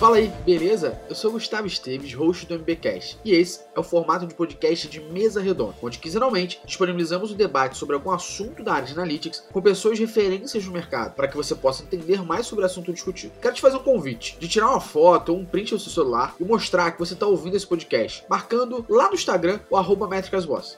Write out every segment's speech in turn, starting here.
Fala aí, beleza? Eu sou Gustavo Esteves, host do MBcast, e esse é o formato de podcast de mesa redonda, onde quinzenalmente disponibilizamos o um debate sobre algum assunto da área de analytics com pessoas referências no mercado, para que você possa entender mais sobre o assunto discutido. Quero te fazer um convite de tirar uma foto ou um print do seu celular e mostrar que você está ouvindo esse podcast, marcando lá no Instagram o arroba.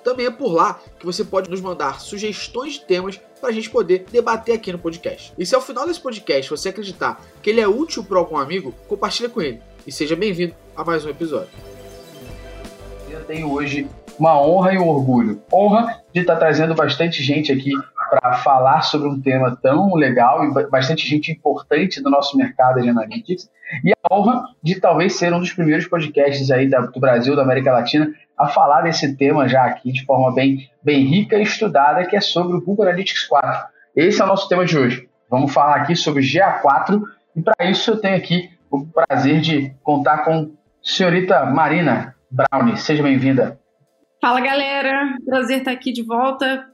Também é por lá que você pode nos mandar sugestões de temas para a gente poder debater aqui no podcast. E se ao final desse podcast você acreditar que ele é útil para algum amigo, compartilha com ele. E seja bem-vindo a mais um episódio. Eu tenho hoje uma honra e um orgulho. Honra de estar trazendo bastante gente aqui para falar sobre um tema tão legal e bastante gente importante do nosso mercado de analytics. E a honra de talvez ser um dos primeiros podcasts aí do Brasil, da América Latina, a falar desse tema já aqui de forma bem, bem rica e estudada, que é sobre o Google Analytics 4. Esse é o nosso tema de hoje. Vamos falar aqui sobre GA4 e para isso eu tenho aqui o prazer de contar com senhorita Marina Brown. Seja bem-vinda. Fala galera, prazer estar aqui de volta.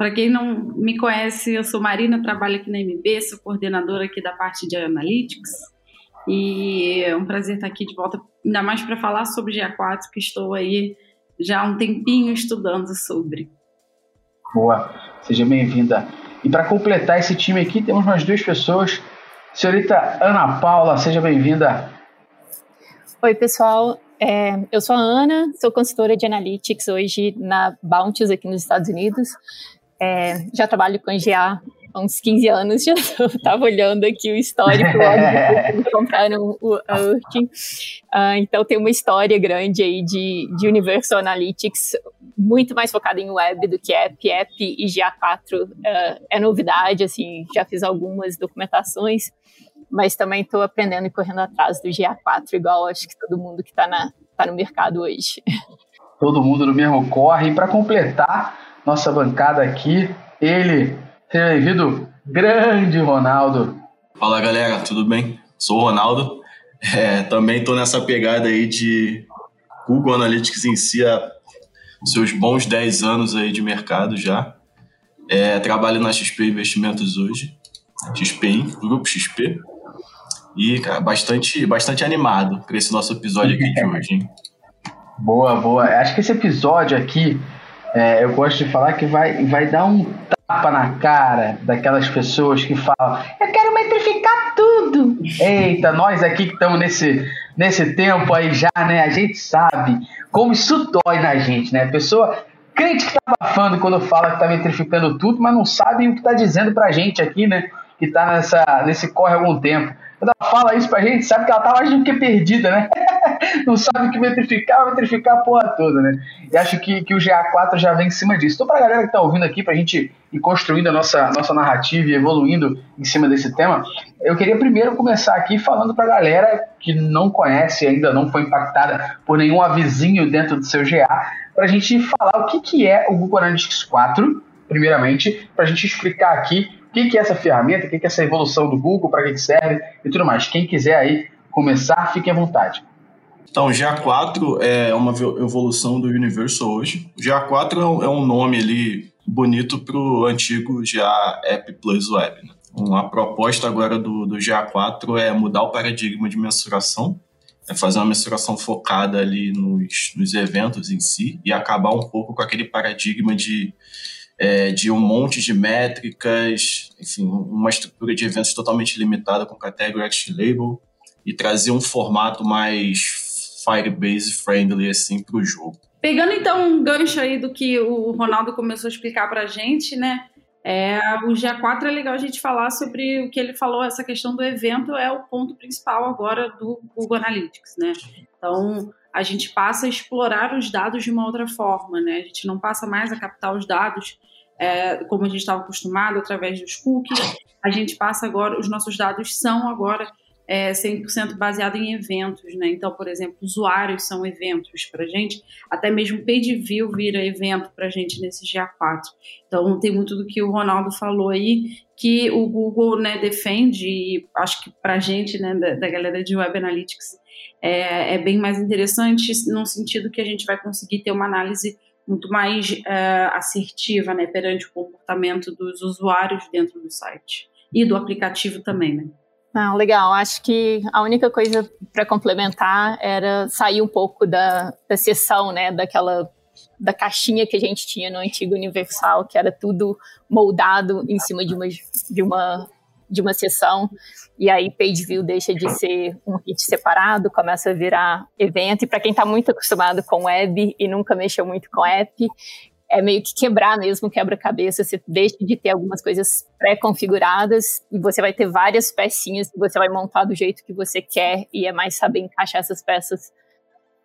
Para quem não me conhece, eu sou Marina, trabalho aqui na MB, sou coordenadora aqui da parte de Analytics. E é um prazer estar aqui de volta, ainda mais para falar sobre GA4, que estou aí já há um tempinho estudando sobre. Boa, seja bem-vinda. E para completar esse time aqui, temos mais duas pessoas. Senhorita Ana Paula, seja bem-vinda. Oi, pessoal. É, eu sou a Ana, sou consultora de Analytics hoje na Bounties aqui nos Estados Unidos. É, já trabalho com GA há uns 15 anos, já estava olhando aqui o histórico, logo compraram o Urkin. Uh, então tem uma história grande aí de, de Universal Analytics, muito mais focada em web do que app, app e GA4 uh, ah, é novidade, assim, já fiz algumas documentações, mas também estou aprendendo e correndo atrás do GA4, igual acho que todo mundo que está tá no mercado hoje. Todo mundo no mesmo corre, e para completar nossa bancada aqui, ele Seja bem-vindo, grande Ronaldo. Fala galera, tudo bem? Sou o Ronaldo. É, também estou nessa pegada aí de Google Analytics em si há seus bons 10 anos aí de mercado já. É, trabalho na XP Investimentos hoje, XPI, Grupo XP. E, cara, bastante, bastante animado para esse nosso episódio aqui de hoje, hein? Boa, boa. Acho que esse episódio aqui, é, eu gosto de falar que vai, vai dar um tapa na cara daquelas pessoas que falam: Eu quero metrificar tudo. Eita, nós aqui que estamos nesse, nesse tempo aí já, né? A gente sabe como isso dói na gente, né? A pessoa crente que tá abafando quando fala que tá metrificando tudo, mas não sabe o que tá dizendo pra gente aqui, né? Que tá nessa, nesse corre algum tempo. Quando ela fala isso pra gente, sabe que ela tá mais do que perdida, né? não sabe o que metrificar, metrificar a porra toda, né? E acho que, que o GA4 já vem em cima disso. Então, pra galera que tá ouvindo aqui, pra gente ir construindo a nossa, nossa narrativa e evoluindo em cima desse tema, eu queria primeiro começar aqui falando pra galera que não conhece ainda, não foi impactada por nenhum avizinho dentro do seu GA, pra gente falar o que, que é o Google Analytics 4, primeiramente, pra gente explicar aqui o que, que é essa ferramenta, o que, que é essa evolução do Google, para que, que serve e tudo mais. Quem quiser aí começar, fique à vontade. Então, o GA4 é uma evolução do Universal hoje. O GA4 é um nome ali bonito para o antigo GA App Plus Web. Né? Proposta agora do, do GA4 é mudar o paradigma de mensuração, é fazer uma mensuração focada ali nos, nos eventos em si e acabar um pouco com aquele paradigma de é, de um monte de métricas, enfim, uma estrutura de eventos totalmente limitada com Category Action Label e trazer um formato mais Firebase friendly assim para o jogo. Pegando então um gancho aí do que o Ronaldo começou a explicar para a gente, né? É, o GA4 é legal a gente falar sobre o que ele falou, essa questão do evento é o ponto principal agora do Google Analytics, né? Então, a gente passa a explorar os dados de uma outra forma, né? A gente não passa mais a captar os dados é, como a gente estava acostumado através dos cookies. A gente passa agora, os nossos dados são agora é, 100% baseado em eventos, né? Então, por exemplo, usuários são eventos para gente, até mesmo page view vira evento para gente nesse GA4. Então, tem muito do que o Ronaldo falou aí, que o Google né, defende, e acho que para a gente, né, da, da, galera de Web Analytics, é, é bem mais interessante, no sentido que a gente vai conseguir ter uma análise muito mais uh, assertiva né, perante o comportamento dos usuários dentro do site e do aplicativo também. Né? Ah, legal. Acho que a única coisa para complementar era sair um pouco da, da sessão, né, daquela da caixinha que a gente tinha no antigo Universal, que era tudo moldado em cima de uma, de uma, de uma sessão. E aí page view deixa de ser um hit separado, começa a virar evento. E para quem está muito acostumado com web e nunca mexeu muito com app, é meio que quebrar mesmo, quebra-cabeça. Você deixa de ter algumas coisas pré-configuradas e você vai ter várias pecinhas que você vai montar do jeito que você quer e é mais saber encaixar essas peças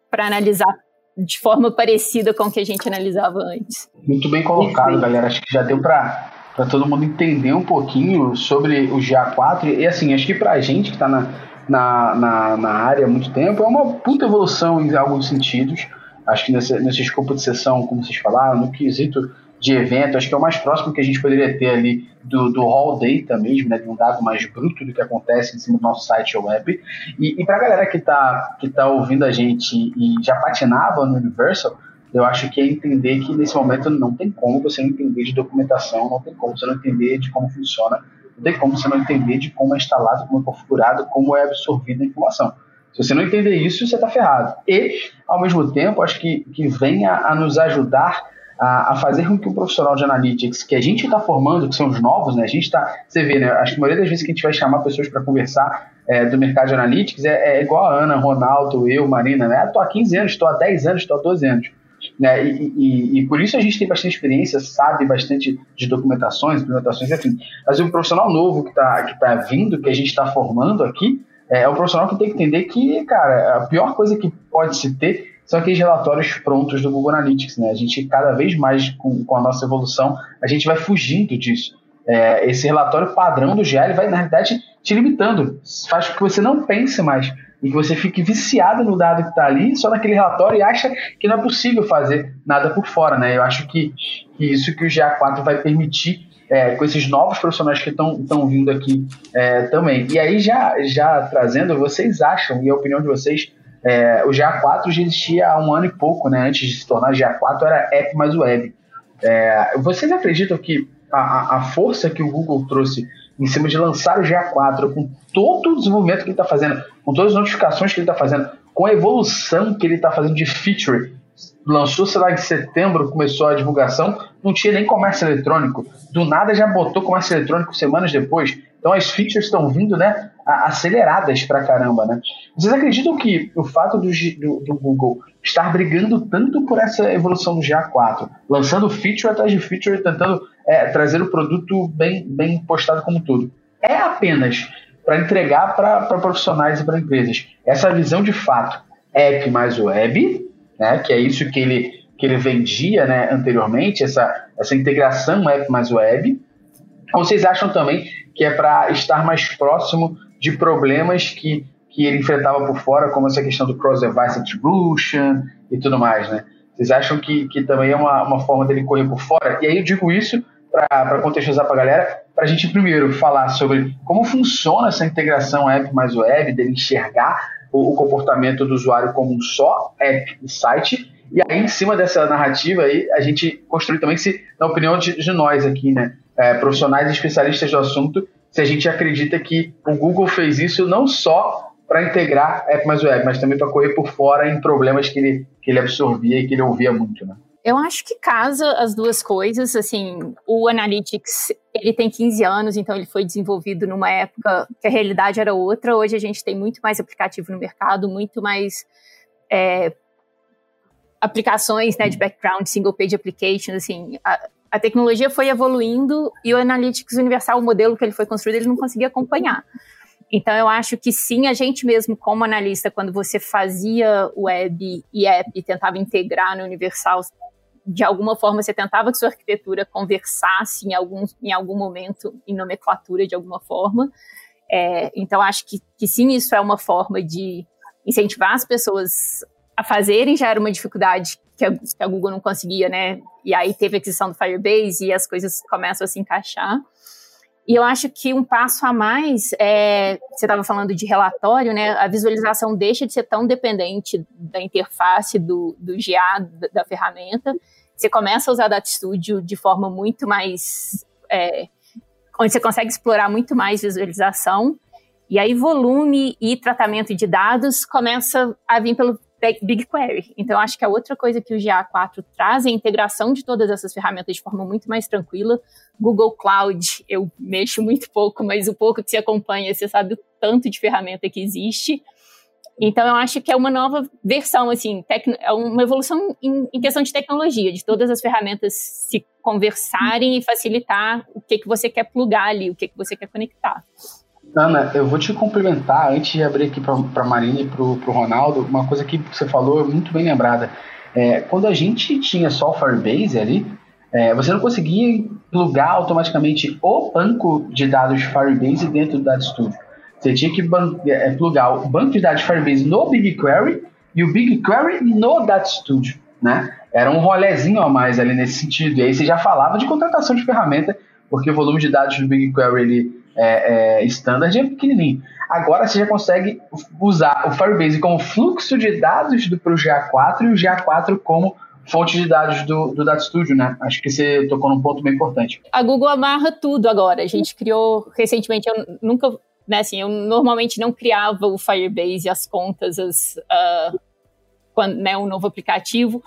para analisar de forma parecida com o que a gente analisava antes. Muito bem colocado, galera. Acho que já deu para para todo mundo entender um pouquinho sobre o GA4. E assim, acho que para a gente que está na, na, na, na, área há muito tempo, é uma puta evolução em alguns sentidos. Acho que nesse, nesse escopo de sessão, como vocês falaram, no quesito de evento, acho que é o mais próximo que a gente poderia ter ali do, do Hall Data mesmo, né, de um dado mais bruto do que acontece em cima do nosso site web. E, e para a galera que está que tá ouvindo a gente e já patinava no Universal, eu acho que é entender que nesse momento não tem como você não entender de documentação, não tem como você não entender de como funciona, não tem como você não entender de como é instalado, como é configurado, como é absorvida a informação. Se você não entender isso, você está ferrado. E, ao mesmo tempo, acho que, que venha a nos ajudar a, a, fazer com que o profissional de analytics que a gente está formando, que são os novos, né? A gente está, você vê, né? Acho que a maioria das vezes que a gente vai chamar pessoas para conversar é, do mercado de analytics é, é, igual a Ana, Ronaldo, eu, Marina, né? Estou há 15 anos, estou há 10 anos, estou há 12 anos. Né? E, e, e, por isso a gente tem bastante experiência, sabe bastante de documentações, implementações, enfim. Mas o profissional novo que está que tá vindo, que a gente está formando aqui, é, é o profissional que tem que entender que, cara, a pior coisa que pode se ter são aqueles relatórios prontos do Google Analytics, né? A gente, cada vez mais, com, com a nossa evolução, a gente vai fugindo disso. É, esse relatório padrão do GL vai, na realidade, te limitando. Faz com que você não pense mais e você fique viciado no dado que está ali, só naquele relatório, e acha que não é possível fazer nada por fora, né? Eu acho que, que isso que o GA4 vai permitir é, com esses novos profissionais que estão vindo aqui é, também. E aí, já, já trazendo, vocês acham, e a opinião de vocês, é, o GA4 já existia há um ano e pouco, né? Antes de se tornar GA4, era app mais web. É, vocês acreditam que a, a força que o Google trouxe em cima de lançar o GA4 com todo o desenvolvimento que ele está fazendo, com todas as notificações que ele está fazendo, com a evolução que ele está fazendo de feature, lançou, sei lá, em setembro, começou a divulgação, não tinha nem comércio eletrônico. Do nada já botou comércio eletrônico semanas depois. Então as features estão vindo, né, aceleradas pra caramba, né? Vocês acreditam que o fato do, do, do, Google estar brigando tanto por essa evolução do GA4, lançando feature atrás de feature, tentando é, trazer o produto bem, bem postado como tudo, é apenas para entregar para profissionais e para empresas essa visão de fato app mais web, né, que é isso que ele, que ele vendia né, anteriormente, essa, essa integração app mais web, ou vocês acham também que é para estar mais próximo de problemas que, que ele enfrentava por fora, como essa questão do cross-device attribution e tudo mais, né? Vocês acham que, que também é uma, uma forma dele correr por fora? E aí eu digo isso para contextualizar para a galera, para a gente primeiro falar sobre como funciona essa integração app mais web, dele enxergar o, o comportamento do usuário como um só app e site, e aí em cima dessa narrativa aí, a gente construir também, se, na opinião de, de nós aqui, né, é, profissionais especialistas do assunto, se a gente acredita que o Google fez isso não só para integrar app mais web, mas também para correr por fora em problemas que ele, que ele absorvia e que ele ouvia muito, né? Eu acho que casa as duas coisas, assim, o Analytics, ele tem 15 anos, então ele foi desenvolvido numa época que a realidade era outra, hoje a gente tem muito mais aplicativo no mercado, muito mais é, aplicações né, de background, single page applications, assim, a, a tecnologia foi evoluindo e o Analytics Universal, o modelo que ele foi construído, ele não conseguia acompanhar. Então, eu acho que sim, a gente mesmo, como analista, quando você fazia web e app, tentava integrar no Universal, de alguma forma você tentava que sua arquitetura conversasse em algum, em algum momento em nomenclatura de alguma forma. É, então, acho que, que sim, isso é uma forma de incentivar as pessoas a fazerem, já era uma dificuldade que a, que a Google não conseguia, né? E aí teve a aquisição do Firebase e as coisas começam a se encaixar. E eu acho que um passo a mais, é, você estava falando de relatório, né? A visualização deixa de ser tão dependente da interface do, do GA, da, da ferramenta. Você começa a usar Data Studio de forma muito mais. É, onde você consegue explorar muito mais visualização. E aí volume e tratamento de dados começa a vir pelo BigQuery. Então, acho que a outra coisa que o GA4 traz é a integração de todas essas ferramentas de forma muito mais tranquila. Google Cloud, eu mexo muito pouco, mas o pouco que você acompanha, você sabe o tanto de ferramenta que existe. Então, eu acho que é uma nova versão, assim, é uma evolução em, em, questão de tecnologia, de todas as ferramentas se conversarem e facilitar o que, que você quer plugar ali, o que, que você quer conectar. Ana, eu vou te cumprimentar antes de abrir aqui para a Marina e para o Ronaldo. Uma coisa que você falou muito bem lembrada. É, quando a gente tinha só o Firebase ali, é, você não conseguia plugar automaticamente o banco de dados Firebase dentro do Data Studio. Você tinha que é, plugar o banco de dados de Firebase no BigQuery e o BigQuery no Data Studio, né? Era um rolezinho a mais ali nesse sentido. E aí você já falava de contratação de ferramenta, porque o volume de dados do BigQuery ele é, é, standard é pequenininho. Agora você já consegue usar o Firebase como fluxo de dados do pro GA4 e o GA4 como fonte de dados do, do Data Studio, né? Acho que você tocou num ponto bem importante. A Google amarra tudo agora. A gente criou recentemente, eu nunca, né, assim, eu normalmente não criava o Firebase, as contas, as, uh, quando, né, um novo aplicativo.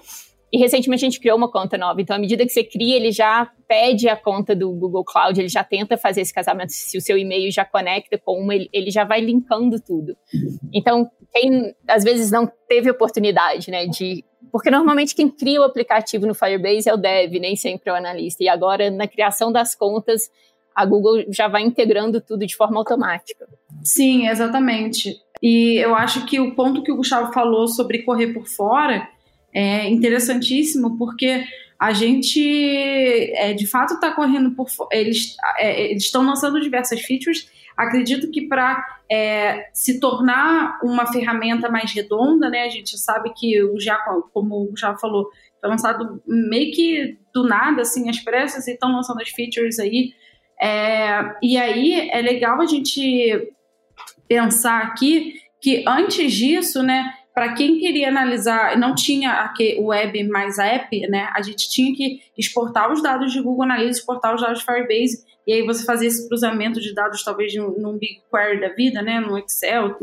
E recentemente a gente criou uma conta nova. Então, à medida que você cria, ele já pede a conta do Google Cloud, ele já tenta fazer esse casamento. Se o seu e-mail já conecta com uma, ele, ele já vai linkando tudo. Então, quem às vezes não teve oportunidade, né, de. Porque normalmente quem cria o aplicativo no Firebase é o dev, nem sempre é o analista. E agora, na criação das contas, a Google já vai integrando tudo de forma automática. Sim, exatamente. E eu acho que o ponto que o Gustavo falou sobre correr por fora é interessantíssimo porque a gente é, de fato está correndo por eles é, estão lançando diversas features acredito que para é, se tornar uma ferramenta mais redonda né a gente sabe que o já como o já falou foi lançado meio que do nada assim as pressas e estão lançando as features aí é, e aí é legal a gente pensar aqui que antes disso né para quem queria analisar, não tinha o web mais a app, né? A gente tinha que exportar os dados de Google Analytics, exportar os dados de Firebase, e aí você fazia esse cruzamento de dados, talvez num BigQuery da vida, né? No Excel,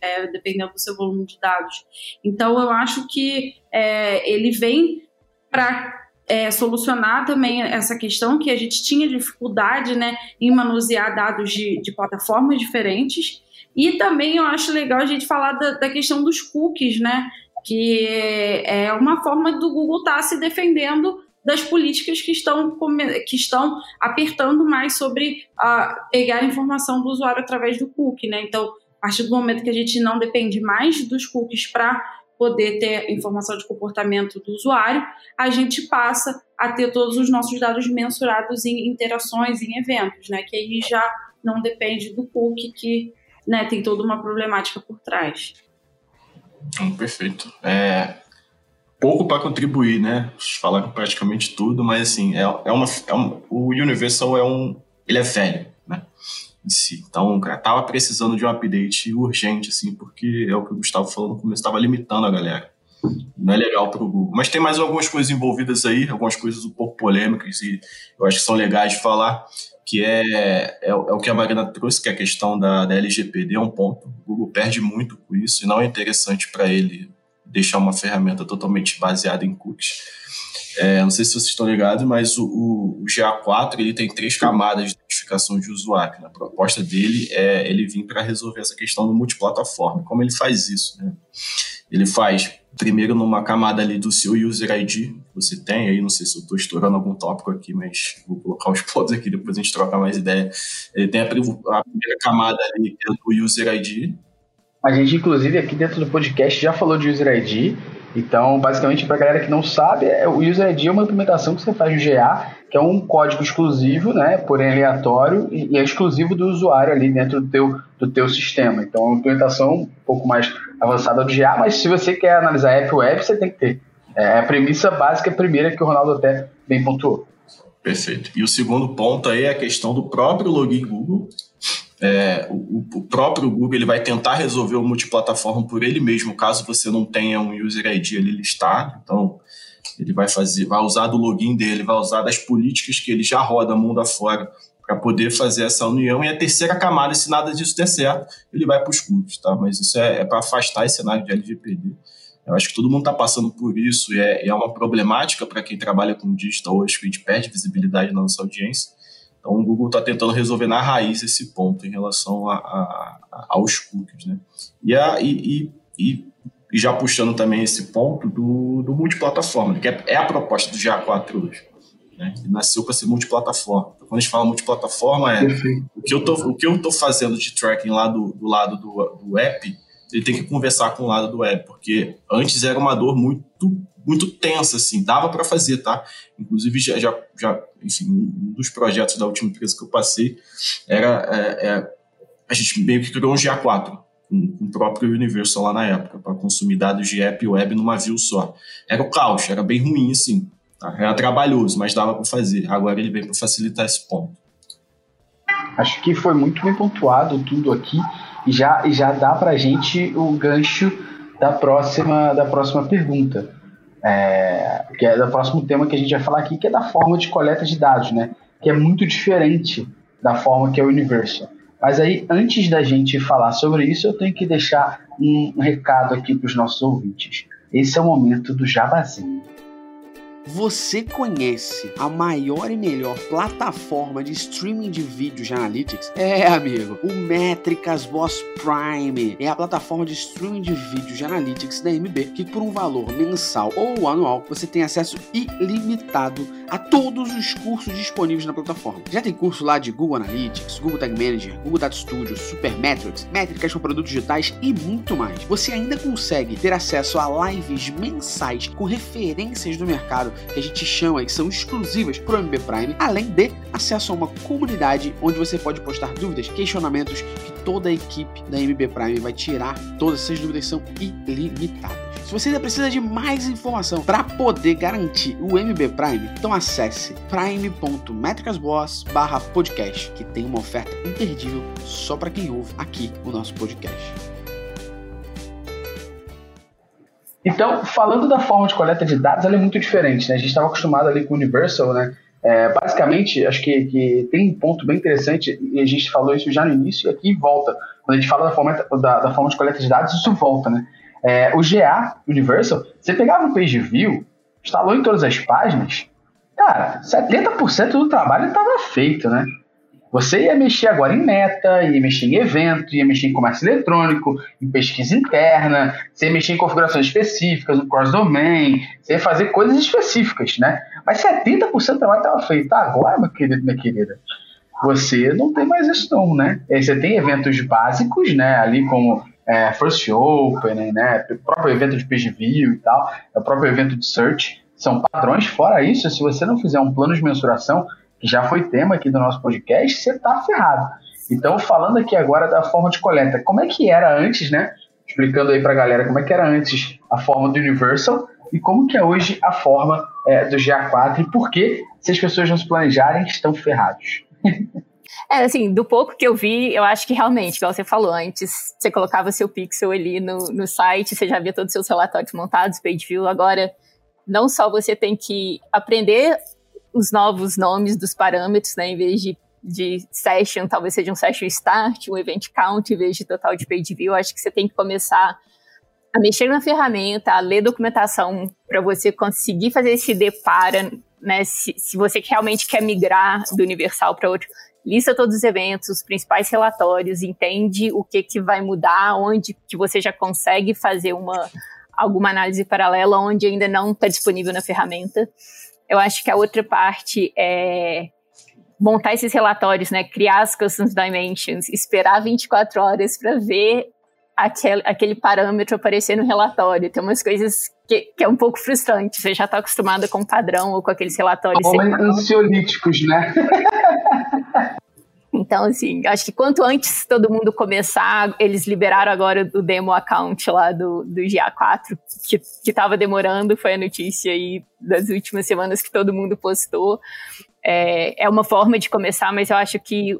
é, dependendo do seu volume de dados. Então, eu acho que é, ele vem para é, solucionar também essa questão que a gente tinha dificuldade né, em manusear dados de, de plataformas diferentes e também eu acho legal a gente falar da, da questão dos cookies, né? Que é uma forma do Google estar tá se defendendo das políticas que estão, que estão apertando mais sobre pegar a informação do usuário através do cookie, né? Então, a partir do momento que a gente não depende mais dos cookies para poder ter informação de comportamento do usuário, a gente passa a ter todos os nossos dados mensurados em interações, em eventos, né? Que aí já não depende do cookie que né, tem toda uma problemática por trás. Hum, perfeito. É, pouco para contribuir, né? Falaram praticamente tudo, mas assim, é, é, uma, é o Universal é um. Ele é velho? Em si. Então, cara, tava precisando de um update urgente, assim, porque é o que o Gustavo falou no começo, estava limitando a galera. Não é legal para o Google. Mas tem mais algumas coisas envolvidas aí, algumas coisas um pouco polêmicas e eu acho que são legais de falar que é, é, é, o que a Marina trouxe, que é a questão da, da LGPD é um ponto. O Google perde muito com isso e não é interessante para ele deixar uma ferramenta totalmente baseada em cookies. É, não sei se vocês estão ligados, mas o, o, o, GA4 ele tem três camadas identificação de usuário. A proposta dele é ele vir para resolver essa questão do multiplataforma. Como ele faz isso? Né? Ele faz primeiro numa camada ali do seu user ID que você tem, aí não sei se eu estou estourando algum tópico aqui, mas vou colocar os pontos aqui, depois a gente troca mais ideia. Ele tem a, a primeira camada ali, que é do user ID. A gente, inclusive, aqui dentro do podcast já falou de user ID, então, basicamente, para a galera que não sabe, é, o User ID é uma implementação que você faz no GA, que é um código exclusivo, né, porém aleatório, e, é exclusivo do usuário ali dentro do teu, do teu sistema. Então, é uma implementação um pouco mais avançada do GA, mas se você quer analisar app web, você tem que ter. É a premissa básica primeira que o Ronaldo até bem pontuou. Perfeito. E o segundo ponto aí é a questão do próprio login Google, é, o, o, próprio Google ele vai tentar resolver o multiplataforma por ele mesmo, caso você não tenha um user ID ali listado. Então, ele vai fazer, vai usar do login dele, vai usar das políticas que ele já roda mundo afora para poder fazer essa união. E a terceira camada, se nada disso der certo, ele vai para os cookies, tá? Mas isso é, é para afastar esse cenário de LGPD. Eu acho que todo mundo está passando por isso e é, é uma problemática para quem trabalha com digital hoje, que a gente perde visibilidade na nossa audiência. Então, o Google está tentando resolver na raiz esse ponto em relação a, a, a, aos cookies. Né? E, e, e, e, já puxando também esse ponto do, do multiplataforma, que é, é a proposta do GA4 hoje né? Ele nasceu para ser multiplataforma. Então, quando a gente fala multiplataforma, é o que, eu tô, o que eu tô fazendo de tracking lá do, do lado do, do app, ele tem que conversar com o lado do web, porque antes era uma dor muito muito tensa, assim, dava para fazer, tá? Inclusive, já, já, já, enfim, um dos projetos da última empresa que eu passei era é, é, a gente meio que criou um GA4 com, o próprio Universal lá na época, para consumir dados de app e web numa view só. Era o caos, era bem ruim, assim. Tá? Era trabalhoso, mas dava para fazer. Agora ele vem para facilitar esse ponto. Acho que foi muito bem pontuado tudo aqui e já, já dá para gente o gancho da próxima, da próxima pergunta. É, que é do próximo tema que a gente vai falar aqui, que é da forma de coleta de dados, né? Que é muito diferente da forma que é o Universal. Mas aí, antes da gente falar sobre isso, eu tenho que deixar um recado aqui para os nossos ouvintes. Esse é o momento do jabazinho. Você conhece a maior e melhor plataforma de streaming de vídeos de analytics? É, amigo, o Métricas Boss Prime é a plataforma de streaming de vídeos de analytics da MB que por um valor mensal ou anual você tem acesso ilimitado a todos os cursos disponíveis na plataforma. Já tem curso lá de Google Analytics, Google Tag Manager, Google Data Studio, Supermetrics, métricas para produtos digitais e muito mais. Você ainda consegue ter acesso a lives mensais com referências do mercado que a gente chama e são exclusivas para o MB Prime, além de acesso a uma comunidade onde você pode postar dúvidas, questionamentos que toda a equipe da MB Prime vai tirar. Todas essas dúvidas são ilimitadas. Se você ainda precisa de mais informação para poder garantir o MB Prime, então acesse prime.metricasboss/podcast, que tem uma oferta imperdível só para quem ouve aqui o nosso podcast. Então, falando da forma de coleta de dados, ela é muito diferente. Né? A gente estava acostumado ali com o Universal, né? É, basicamente, acho que, que, tem um ponto bem interessante, e a gente falou isso já no início, e aqui volta. Quando a gente fala da forma, da, da forma de coleta de dados, isso volta, né? É, o GA Universal, você pegava o page view, instalou em todas as páginas, cara, 70% do trabalho estava feito, né? Você ia mexer agora em meta, ia mexer em evento, ia mexer em comércio eletrônico, em pesquisa interna, você ia mexer em configurações específicas, no cross-domain, você ia fazer coisas específicas, né? Mas 70% do trabalho estava feito. Agora, meu querido, minha querida, você não tem mais isso não, né? Você tem eventos básicos, né? Ali como é, First Open, né? O próprio evento de page view e tal, o próprio evento de search, são padrões. Fora isso, se você não fizer um plano de mensuração, que já foi tema aqui do nosso podcast, você está ferrado. Então, falando aqui agora da forma de coleta, como é que era antes, né? Explicando aí para a galera como é que era antes a forma do Universal e como que é hoje a forma é, do GA4 e por que, se as pessoas não se planejarem, estão ferrados. É, assim, do pouco que eu vi, eu acho que realmente, igual você falou antes, você colocava seu pixel ali no, no site, você já via todos os seus relatórios montados, page view, agora não só você tem que aprender os novos nomes dos parâmetros, né? Em vez de, de session, talvez seja um session start, um event count, em vez de total de page view. Acho que você tem que começar a mexer na ferramenta, a ler documentação para você conseguir fazer esse depara, né? Se, se você realmente quer migrar do Universal para outro, lista todos os eventos, os principais relatórios, entende o que, que vai mudar, onde que você já consegue fazer uma alguma análise paralela, onde ainda não está disponível na ferramenta. Eu acho que a outra parte é montar esses relatórios, né? Criar as custom dimensions, esperar 24 horas para ver aquele, aquele parâmetro aparecer no relatório. Tem umas coisas que, que é um pouco frustrante. Você já está acostumado com o padrão ou com aqueles relatórios. ansiolíticos, né? Então, assim, acho que quanto antes todo mundo começar, eles liberaram agora o demo account lá do, do GA4, que, que tava demorando, foi a notícia aí das últimas semanas que todo mundo postou. É, é uma forma de começar, mas eu acho que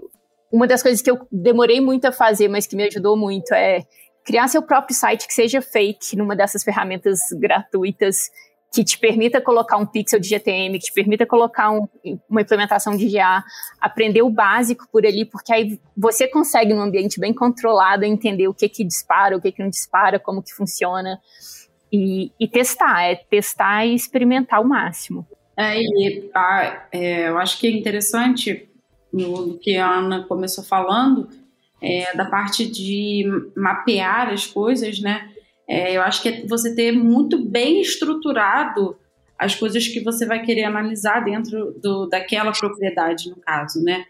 uma das coisas que eu demorei muito a fazer, mas que me ajudou muito, é criar seu próprio site que seja fake numa dessas ferramentas gratuitas que te permita colocar um pixel de GTM, que te permita colocar um, uma implementação de GA, aprender o básico por ali, porque aí você consegue, num ambiente bem controlado, entender o que que dispara, o que que não dispara, como que funciona, e, e testar, é testar e experimentar o máximo. É, e a, é, eu acho que é interessante no que a Ana começou falando, é, da parte de mapear as coisas, né? É, eu acho que é você ter muito bem estruturado as coisas que você vai querer analisar dentro do, daquela propriedade, no caso, né?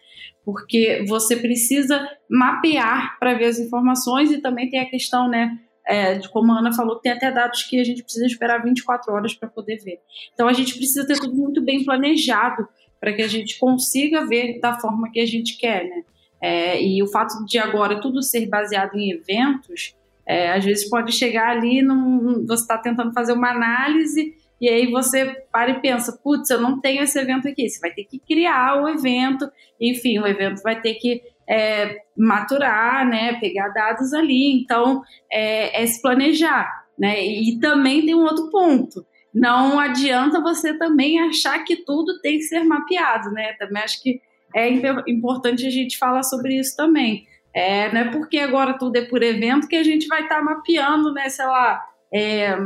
Porque você precisa mapear para ver as informações e também tem a questão, né? É, como a Ana falou, tem até dados que a gente precisa esperar 24 horas para poder ver. Então a gente precisa ter tudo muito bem planejado para que a gente consiga ver da forma que a gente quer, né? É, e o fato de agora tudo ser baseado em eventos, é, às vezes pode chegar ali, num, você está tentando fazer uma análise e aí você para e pensa, putz, eu não tenho esse evento aqui. Você vai ter que criar o evento, enfim, o evento vai ter que é, maturar, né, pegar dados ali. Então, é, é se planejar, né? E também tem um outro ponto. Não adianta você também achar que tudo tem que ser mapeado, né? Também acho que é importante a gente falar sobre isso também. É, não é porque agora tudo é por evento que a gente vai estar tá mapeando, né, sei lá, é,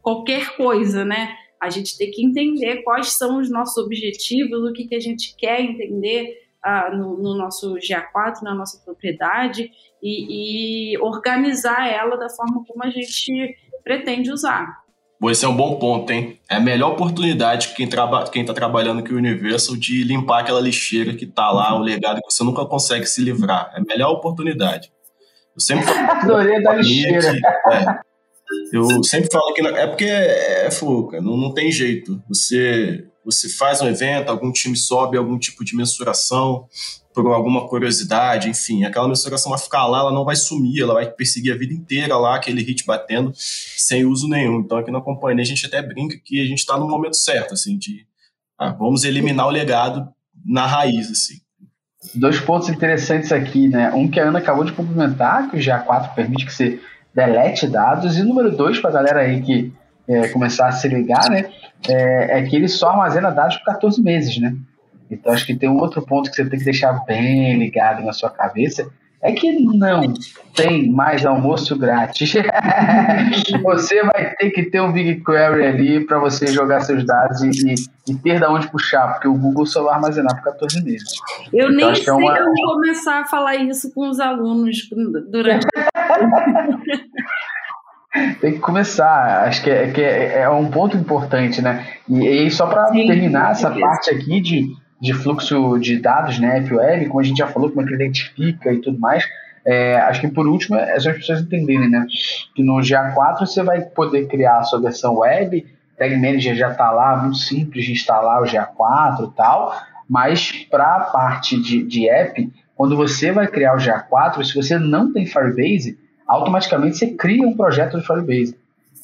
qualquer coisa, né? A gente tem que entender quais são os nossos objetivos, o que, que a gente quer entender ah, no, no, nosso GA4, na nossa propriedade, e, e organizar ela da forma como a gente pretende usar. Esse é um bom ponto, hein? É a melhor oportunidade quem traba quem está trabalhando com o Universal de limpar aquela lixeira que está lá, o legado que você nunca consegue se livrar. É a melhor oportunidade. Eu sempre falo. Adorei da lixeira. Que, é, eu sempre falo que é porque é, é fuca, não, não tem jeito. Você você faz um evento, algum time sobe algum tipo de mensuração, por alguma curiosidade, enfim, aquela mensuração vai ficar lá, ela não vai sumir, ela vai perseguir a vida inteira lá, aquele hit batendo, sem uso nenhum. Então aqui na companhia a gente até brinca que a gente está no momento certo, assim, de ah, vamos eliminar o legado na raiz, assim. Dois pontos interessantes aqui, né? Um que a Ana acabou de complementar, que o GA4 permite que você delete dados, e número dois, para a galera aí que é, começar a se ligar, né? É, é que ele só armazena dados por 14 meses, né? Então acho que tem um outro ponto que você tem que deixar bem ligado na sua cabeça, é que não tem mais almoço grátis. você vai ter que ter um BigQuery ali para você jogar seus dados e, e, ter da onde puxar, porque o Google só vai armazenar por 14 meses. Eu então, nem sei é uma... eu começar a falar isso com os alunos durante. tem que começar. Acho que é, que é, é um ponto importante, né? E, e só para terminar essa parte aqui de de fluxo de dados, né, Web, como a gente já falou, como é que identifica e tudo mais. É, acho que por último é só as pessoas entenderem, né, que no GA4 você vai poder criar a sua versão web, Tag Manager já está lá, muito simples de instalar o GA4 e tal, mas para a parte de, de app, quando você vai criar o GA4, se você não tem Firebase, automaticamente você cria um projeto de Firebase.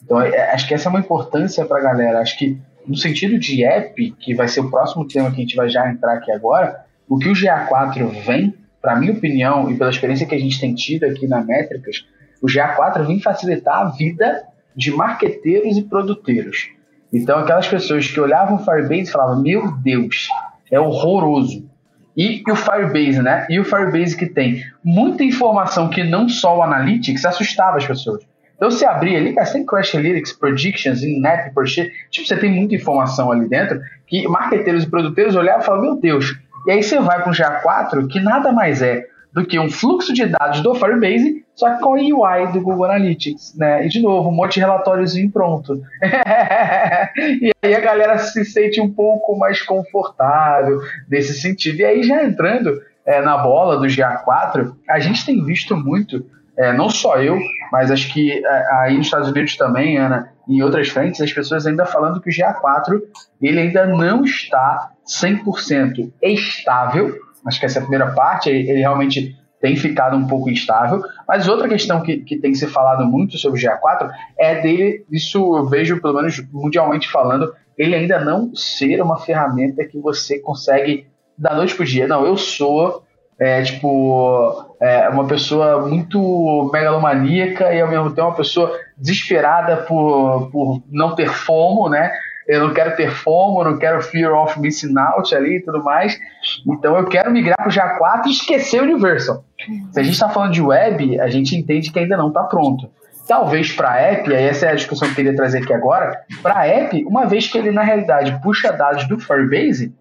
Então, é, acho que essa é uma importância para a galera. Acho que no sentido de app, que vai ser o próximo tema que a gente vai já entrar aqui agora, o que o GA4 vem, para minha opinião e pela experiência que a gente tem tido aqui na Métricas, o GA4 vem facilitar a vida de marqueteiros e produteiros. Então, aquelas pessoas que olhavam o Firebase e falavam: Meu Deus, é horroroso. E, e, o Firebase, né? E o Firebase que tem muita informação que não só o Analytics assustava as pessoas. Então, se abrir ali, cara, você tem Crash Lyrics, Predictions, In-Net, Purchase, tipo, você tem muita informação ali dentro que marqueteiros e produtores olhavam e falavam, meu Deus. E aí você vai para o GA4, que nada mais é do que um fluxo de dados do Firebase, só que com a UI do Google Analytics, né? E de novo, um monte de relatóriozinho pronto. e aí a galera se sente um pouco mais confortável nesse sentido. E aí já entrando é, na bola do GA4, a gente tem visto muito é, não só eu, mas acho que é, aí nos Estados Unidos também, Ana, em outras frentes, as pessoas ainda falando que o GA4 ele ainda não está 100% estável. Acho que essa é a primeira parte, ele realmente tem ficado um pouco instável. Mas outra questão que, que tem que ser falado muito sobre o GA4 é dele, isso eu vejo, pelo menos mundialmente falando, ele ainda não ser uma ferramenta que você consegue da noite pro dia. Não, eu sou é, tipo é, uma pessoa muito megalomaníaca e ao mesmo tempo uma pessoa desesperada por, por não ter fomo, né? Eu não quero ter fomo, não quero fear of missing out ali e tudo mais. Então eu quero migrar para o GA4 e esquecer o Universal. Se a gente está falando de web, a gente entende que ainda não está pronto. Talvez para app, e essa é a discussão que eu queria trazer aqui agora, para app, uma vez que ele na realidade puxa dados do Firebase,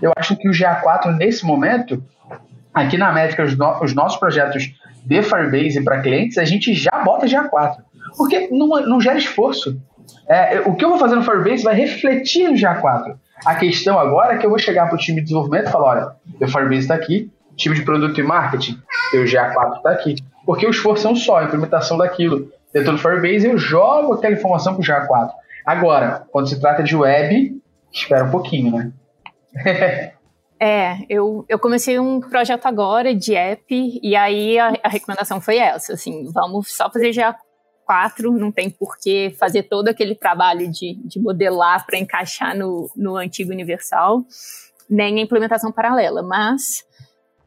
eu acho que o GA4 nesse momento aqui na métrica, os, no, os nossos projetos de Firebase para clientes, a gente já bota GA4. Porque não, não gera esforço. É, o que eu vou fazer no Firebase vai refletir no GA4. A questão agora é que eu vou chegar para o time de desenvolvimento e falar: olha, o Firebase está aqui, time de produto e marketing, o GA4 está aqui. Porque o esforço é um só, a implementação daquilo. Dentro do Firebase, eu jogo aquela informação para o GA4. Agora, quando se trata de web, espera um pouquinho, né? É, eu, eu comecei um projeto agora de app e aí a, a recomendação foi essa, assim, vamos só fazer GA4, não tem por que fazer todo aquele trabalho de, de modelar para encaixar no, no antigo Universal, nem a implementação paralela, mas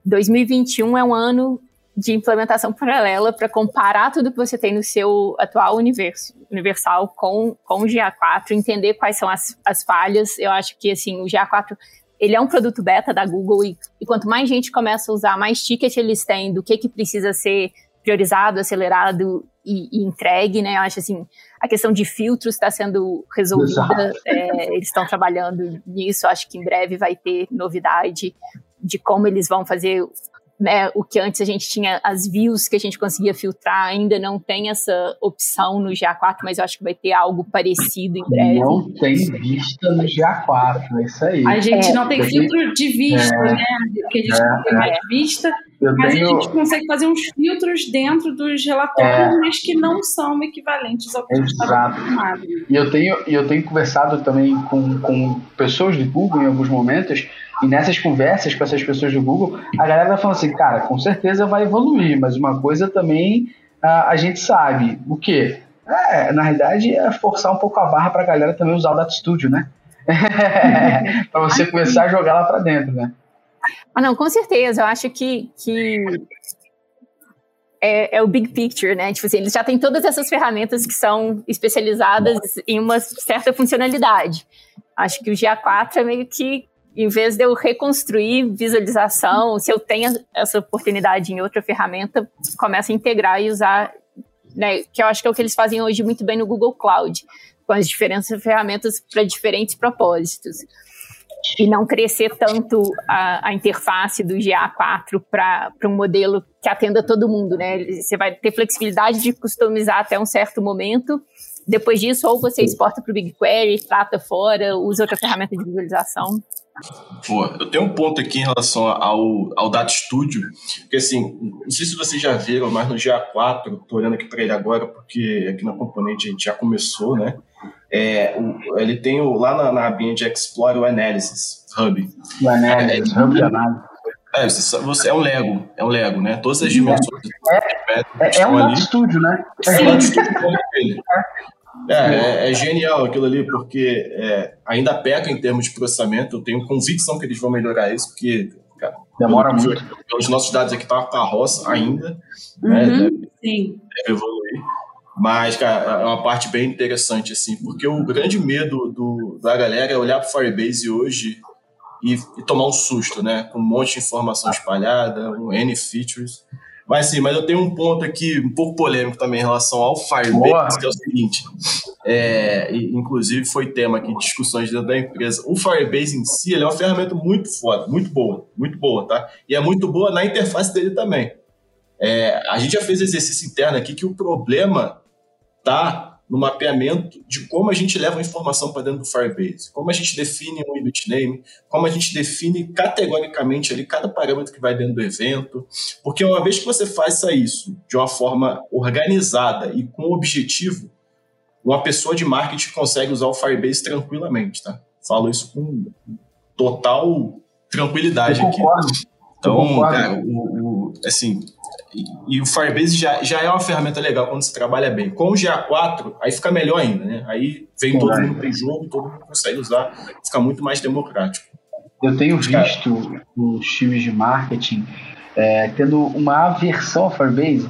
2021 é um ano de implementação paralela para comparar tudo que você tem no seu atual universo, universal com, com o GA4, entender quais são as, as falhas. Eu acho que assim, o GA4 ele é um produto beta da Google e, e, quanto mais gente começa a usar, mais ticket eles têm do que, que precisa ser priorizado, acelerado e, e entregue, né? Eu acho assim, a questão de filtros está sendo resolvida, é, eles estão trabalhando nisso, acho que em breve vai ter novidade de como eles vão fazer né, o que antes a gente tinha as views que a gente conseguia filtrar, ainda não tem essa opção no GA4, mas eu acho que vai ter algo parecido em breve. Não tem vista no GA4, é isso aí. A gente é, não tem filtro de vista, é, né? Porque a gente é, não tem mais vista, eu mas tenho... a gente consegue fazer uns filtros dentro dos relatórios, é. mas que não são equivalentes ao que Exato. a gente estava acostumado. E eu tenho, eu tenho conversado também com, com pessoas de Google em alguns momentos e nessas conversas com essas pessoas do Google, a galera tá falando assim, cara, com certeza vai evoluir, mas uma coisa também a, a gente sabe. O quê? É, na realidade, é forçar um pouco a barra para a galera também usar o Data Studio, né? para você começar a jogar lá para dentro, né? Ah, não, com certeza. Eu acho que, que é, é, o big picture, né? Tipo assim, eles já têm todas essas ferramentas que são especializadas em uma certa funcionalidade. Acho que o GA4 é meio que em vez de eu reconstruir visualização, se eu tenho essa oportunidade em outra ferramenta, começa a integrar e usar, né, que eu acho que é o que eles fazem hoje muito bem no Google Cloud, com as diferentes ferramentas para diferentes propósitos. E não crescer tanto a, a interface do GA4 para um modelo que atenda todo mundo, né? Você vai ter flexibilidade de customizar até um certo momento, depois disso, ou você exporta para o BigQuery, trata fora, usa outra ferramenta de visualização. Pô, eu tenho um ponto aqui em relação ao, ao Data Studio, porque assim, não sei se vocês já viram, mas no GA4, estou olhando aqui para ele agora, porque aqui na componente a gente já começou, né? É, o, ele tem o, lá na, na abinha de Explore o Analysis Hub. O Analysis, é, Hub de análise. É, você, você, é um Lego, é um Lego, né? Todas as dimensões. É, é, é um Data Studio, né? É um Data Studio dele. É, é, é, genial aquilo ali, porque é, ainda peca em termos de processamento. Eu tenho convicção que eles vão melhorar isso, porque cara, demora pelo, muito. Pelos nossos dados aqui tá uma carroça ainda, uhum, né? Deve, sim. deve evoluir. Mas, cara, é uma parte bem interessante, assim, porque o grande medo do, da galera é olhar para o Firebase hoje e, e, tomar um susto, né? Com um monte de informação espalhada, um N features. Mas sim, mas eu tenho um ponto aqui um pouco polêmico também em relação ao Firebase, que é o seguinte. É, inclusive foi tema aqui de discussões dentro da empresa. O Firebase em si é uma ferramenta muito foda, muito boa, muito boa, tá? E é muito boa na interface dele também. É, a gente já fez exercício interno aqui que o problema tá no mapeamento de como a gente leva a informação para dentro do Firebase, como a gente define um event name, como a gente define categoricamente ali cada parâmetro que vai dentro do evento, porque uma vez que você faça isso de uma forma organizada e com objetivo, uma pessoa de marketing consegue usar o Firebase tranquilamente, tá? Falo isso com total tranquilidade aqui. Então, cara, o, assim, e, o Firebase já, já é uma ferramenta legal quando se trabalha bem. Com o GA4, aí fica melhor ainda, né? Aí vem todo mundo para jogo, todo mundo consegue usar, fica muito mais democrático. Eu tenho visto os times de marketing é, tendo uma aversão a Firebase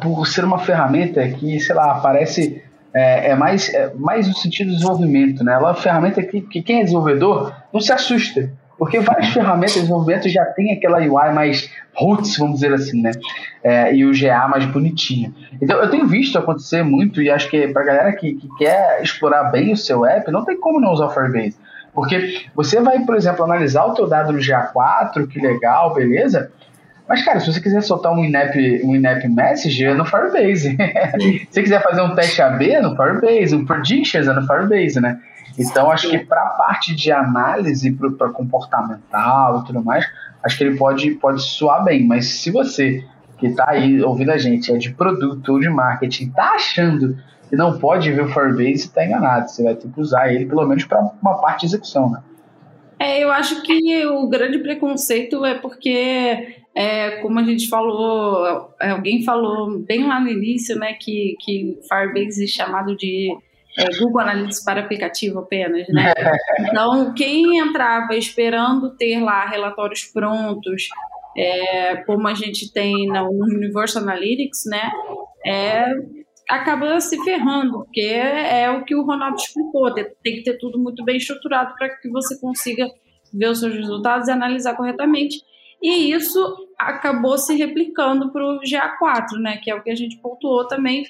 por ser uma ferramenta que, sei lá, parece é, é mais, é mais no sentido do desenvolvimento, né? Ela é uma ferramenta que, que quem é desenvolvedor não se assusta, porque várias ferramentas de desenvolvimento já tem aquela UI mais roots, vamos dizer assim, né? É, e o GA mais bonitinho. Então eu tenho visto acontecer muito e acho que para galera que, que quer explorar bem o seu app, não tem como não usar o Firebase. Porque você vai, por exemplo, analisar o teu dado no GA4, que legal, beleza? Mas, cara, se você quiser soltar um in-app um in message, é no Firebase. se você quiser fazer um teste AB, é no Firebase. Um predictions é no Firebase, né? Então, acho que para a parte de análise, para comportamental e tudo mais, acho que ele pode, pode soar bem. Mas se você que está aí ouvindo a gente é de produto ou de marketing, está achando que não pode ver o Firebase, está enganado. Você vai ter que usar ele pelo menos para uma parte de execução, né? É, eu acho que o grande preconceito é porque, é, como a gente falou, é, alguém falou bem lá no início, né, que, que Firebase é chamado de é, Google Analytics para aplicativo apenas, né? Então, quem entrava esperando ter lá relatórios prontos, é, como a gente tem no Universal Analytics, né? É, acaba se ferrando, porque é, o que o Ronaldo explicou, tem que ter tudo muito bem estruturado para que você consiga ver os seus resultados e analisar corretamente. E isso acabou se replicando para o GA4, né, que é o que a gente pontuou também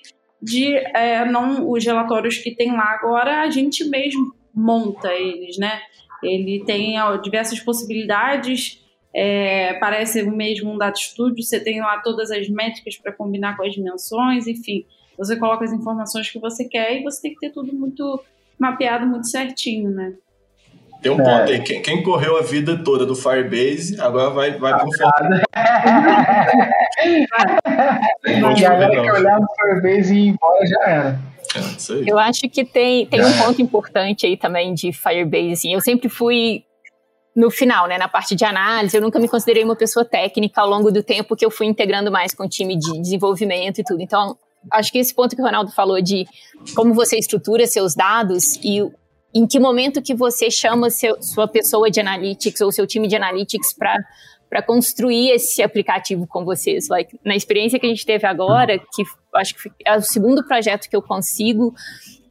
de é, não os relatórios que tem lá agora a gente mesmo monta eles, né? Ele tem ó, diversas possibilidades. É, parece mesmo um data studio, você tem lá todas as métricas para combinar com as dimensões, enfim, você coloca as informações que você quer e você tem que ter tudo muito mapeado, muito certinho, né? Tem um ponto aí, quem, quem, correu a vida toda do Firebase, agora vai, vai pro Firebase. e agora que olhar no Firebase e ir embora já era. É, eu acho que tem, tem um ponto importante aí também de Firebase. Eu sempre fui no final, né, na parte de análise, eu nunca me considerei uma pessoa técnica ao longo do tempo que eu fui integrando mais com o time de desenvolvimento e tudo. Então, acho que esse ponto que o Ronaldo falou de como você estrutura seus dados e em que momento que você chama seu, sua pessoa de analytics ou seu time de analytics para para construir esse aplicativo com vocês. Like, na experiência que a gente teve agora, que acho que é o segundo projeto que eu consigo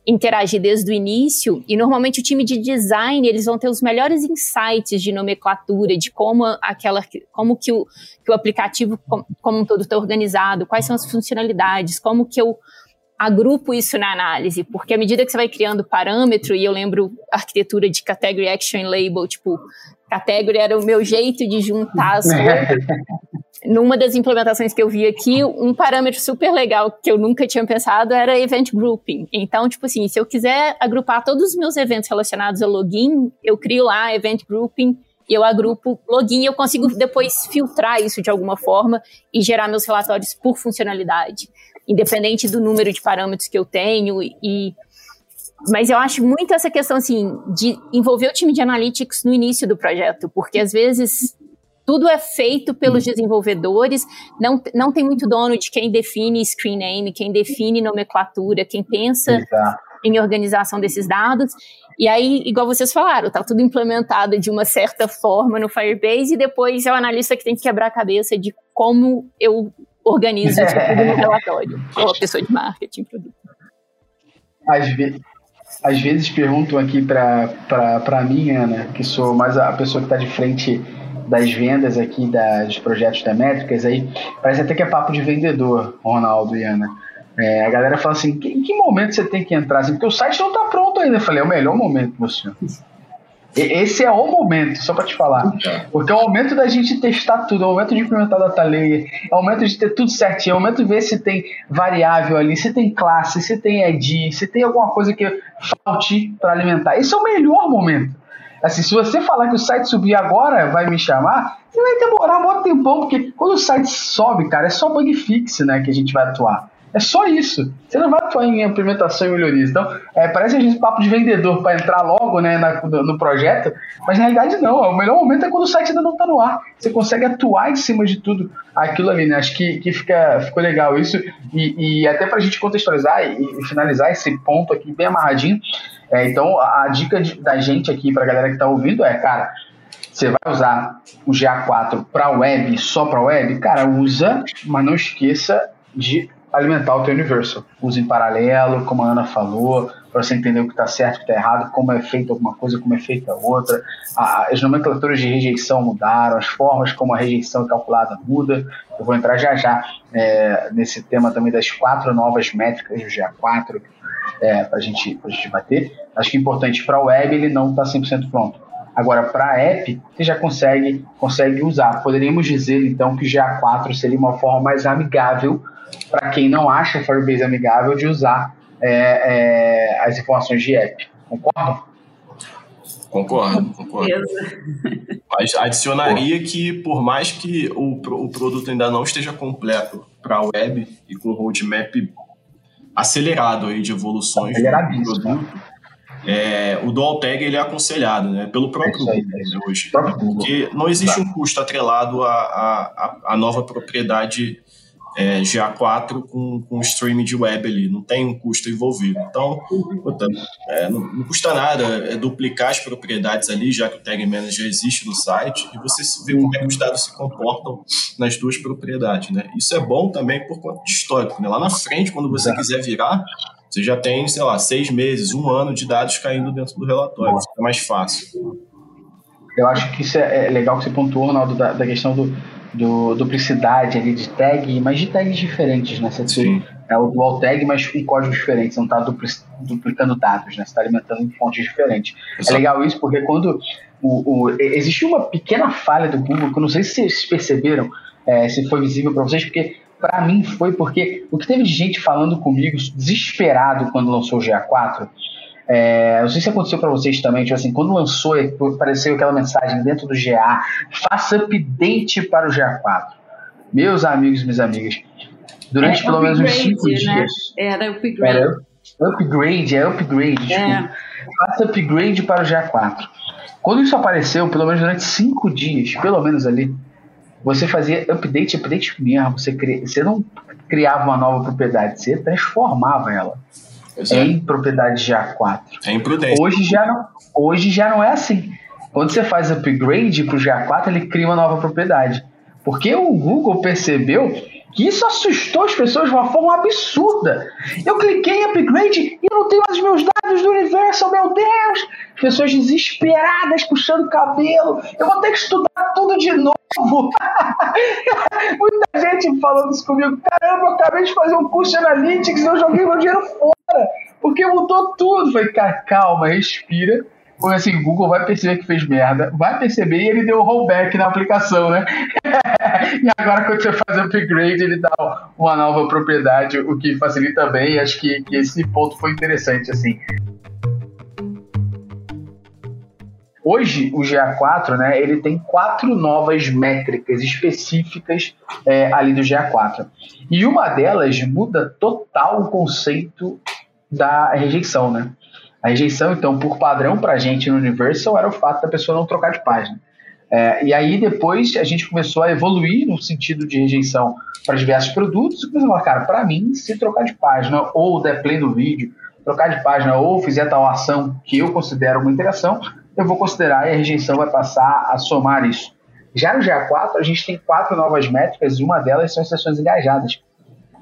interagir desde o início e normalmente o time de design eles vão ter os melhores insights de nomenclatura de como aquela como que o, que o aplicativo como um todo está organizado quais são as funcionalidades como que eu agrupo isso na análise porque à medida que você vai criando parâmetro e eu lembro arquitetura de category action label tipo category era o meu jeito de juntar as coisas. Numa das implementações que eu vi aqui, um parâmetro super legal que eu nunca tinha pensado era event grouping. Então, tipo assim, se eu quiser agrupar todos os meus eventos relacionados a login, eu crio lá event grouping e eu agrupo login e eu consigo depois filtrar isso de alguma forma e gerar meus relatórios por funcionalidade, independente do número de parâmetros que eu tenho e mas eu acho muito essa questão assim de envolver o time de analytics no início do projeto, porque às vezes tudo é feito pelos desenvolvedores, não, não tem muito dono de quem define screen name, quem define nomenclatura, quem pensa Exato. em organização desses dados. E aí, igual vocês falaram, tá tudo implementado de uma certa forma no Firebase e depois é o analista que tem que quebrar a cabeça de como eu organizo isso tudo no relatório, ou a pessoa de marketing, produto. Às vezes, às vezes perguntam aqui para mim, Ana, que sou mais a pessoa que está de frente das vendas aqui das, dos projetos da Métricas, aí parece até que é papo de vendedor, Ronaldo e Ana. É, a galera fala assim, em que momento você tem que entrar? Assim, porque o site não está pronto ainda. Eu falei, é o melhor momento, meu senhor. Esse é o momento, só para te falar. Porque é o momento da gente testar tudo, é o momento de implementar data layer, é o momento de ter tudo certinho, é o momento de ver se tem variável ali, se tem classe, se tem ID, se tem alguma coisa que falte para alimentar. Esse é o melhor momento. Assim, se você falar que o site subir agora vai me chamar, você vai demorar um bom tempão, porque quando o site sobe, cara, é só bug fix, né, que a gente vai atuar. É só isso. Você não vai atuar em implementação e melhorias. Então, é, parece a gente papo de vendedor para entrar logo né, na, no, projeto, mas na realidade não. O melhor momento é quando o site ainda não está no ar. Você consegue atuar em cima de tudo aquilo ali. Né? Acho que, que fica, ficou legal isso. E, e até para a gente contextualizar e, e, finalizar esse ponto aqui bem amarradinho. É, então, a, a dica de, da gente aqui, para a galera que está ouvindo, é, cara, Você vai usar o GA4 para web, só para web? Cara, usa, mas não esqueça de alimentar o teu Universal. Use em paralelo, como a Ana falou, para você entender o que está certo, o que está errado, como é feita alguma coisa, como é feita outra. As nomenclaturas de rejeição mudaram, as formas como a rejeição é calculada muda. Eu vou entrar já já é, nesse tema também das quatro novas métricas do GA4 é, para gente, a gente bater. Acho que é importante para a web ele não está 100% pronto. Agora, para app, você já consegue, consegue usar. Poderíamos dizer, então, que o GA4 seria uma forma mais amigável para quem não acha Firebase amigável de usar é, é, as informações de app. Concordam? Concordo, concordo. Mas adicionaria que, por mais que o, o produto ainda não esteja completo para a web e com o roadmap acelerado aí de evoluções do produto, é, o dual tag ele é aconselhado né, pelo próprio é Google é hoje. Porque não existe um custo atrelado à, à, à nova propriedade é, GA4 com, com streaming de web ali, não tem um custo envolvido. Então, puta, é, não, não, custa nada é duplicar as propriedades ali, já que o Tag Manager existe no site, e você vê como é que os dados se comportam nas duas propriedades. Né? Isso é bom também por conta de histórico. Né? Lá na frente, quando você quiser virar, você já tem, sei lá, seis meses, um ano de dados caindo dentro do relatório, fica mais fácil. Eu acho que isso é, é legal que você pontuou, Ronaldo, da, da questão do, do duplicidade ali de tag, mas de tags diferentes, né? Você tem é o dual tag, mas com códigos diferentes, não está dupli duplicando dados, né? Você está alimentando em fontes diferentes. É Exato. É legal isso porque quando o, o, existe uma pequena falha do Google, que eu não sei se vocês perceberam, é, se foi visível para vocês, porque para mim foi porque o que teve de gente falando comigo desesperado quando lançou o GA4 é, não sei se aconteceu para vocês também, tipo assim, quando lançou, apareceu aquela mensagem dentro do GA, faça update para o GA4. Meus amigos e minhas amigas, durante é, pelo menos uns 5 né? dias. Era upgrade. Era upgrade, é upgrade, é. Faça upgrade para o GA4. Quando isso apareceu, pelo menos durante 5 dias, pelo menos ali, você fazia update, update mesmo. Você, cri... você não criava uma nova propriedade, você transformava ela. Exato. em propriedade GA4. É imprudente. Hoje já, não, hoje já não é assim. Quando você faz upgrade para o GA4, ele cria uma nova propriedade. Porque o Google percebeu que isso assustou as pessoas de uma forma absurda. Eu cliquei em upgrade e eu não tenho mais os meus dados do Universal, meu Deus! As pessoas desesperadas, puxando cabelo. Eu vou ter que estudar tudo de novo. Muita gente falando isso comigo. Caramba, eu acabei de fazer um curso de Analytics e eu joguei meu dinheiro fora. Porque mudou tudo. Falei, cara, calma, respira foi assim, o Google vai perceber que fez merda, vai perceber e ele deu o rollback na aplicação, né? e agora quando você faz upgrade, ele dá uma nova propriedade, o que facilita bem, acho que, que esse ponto foi interessante, assim. Hoje, o GA4, né, ele tem quatro novas métricas específicas é, ali do GA4. E uma delas muda total o conceito da rejeição, né? A rejeição, então, por padrão para a gente no Universal era o fato da pessoa não trocar de página. É, e aí depois a gente começou a evoluir no sentido de rejeição para diversos produtos e começou a falar, cara, para mim, se trocar de página ou der play no vídeo, trocar de página ou fizer tal ação que eu considero uma interação, eu vou considerar e a rejeição vai passar a somar isso. Já no GA4, a gente tem quatro novas métricas e uma delas são as sessões engajadas,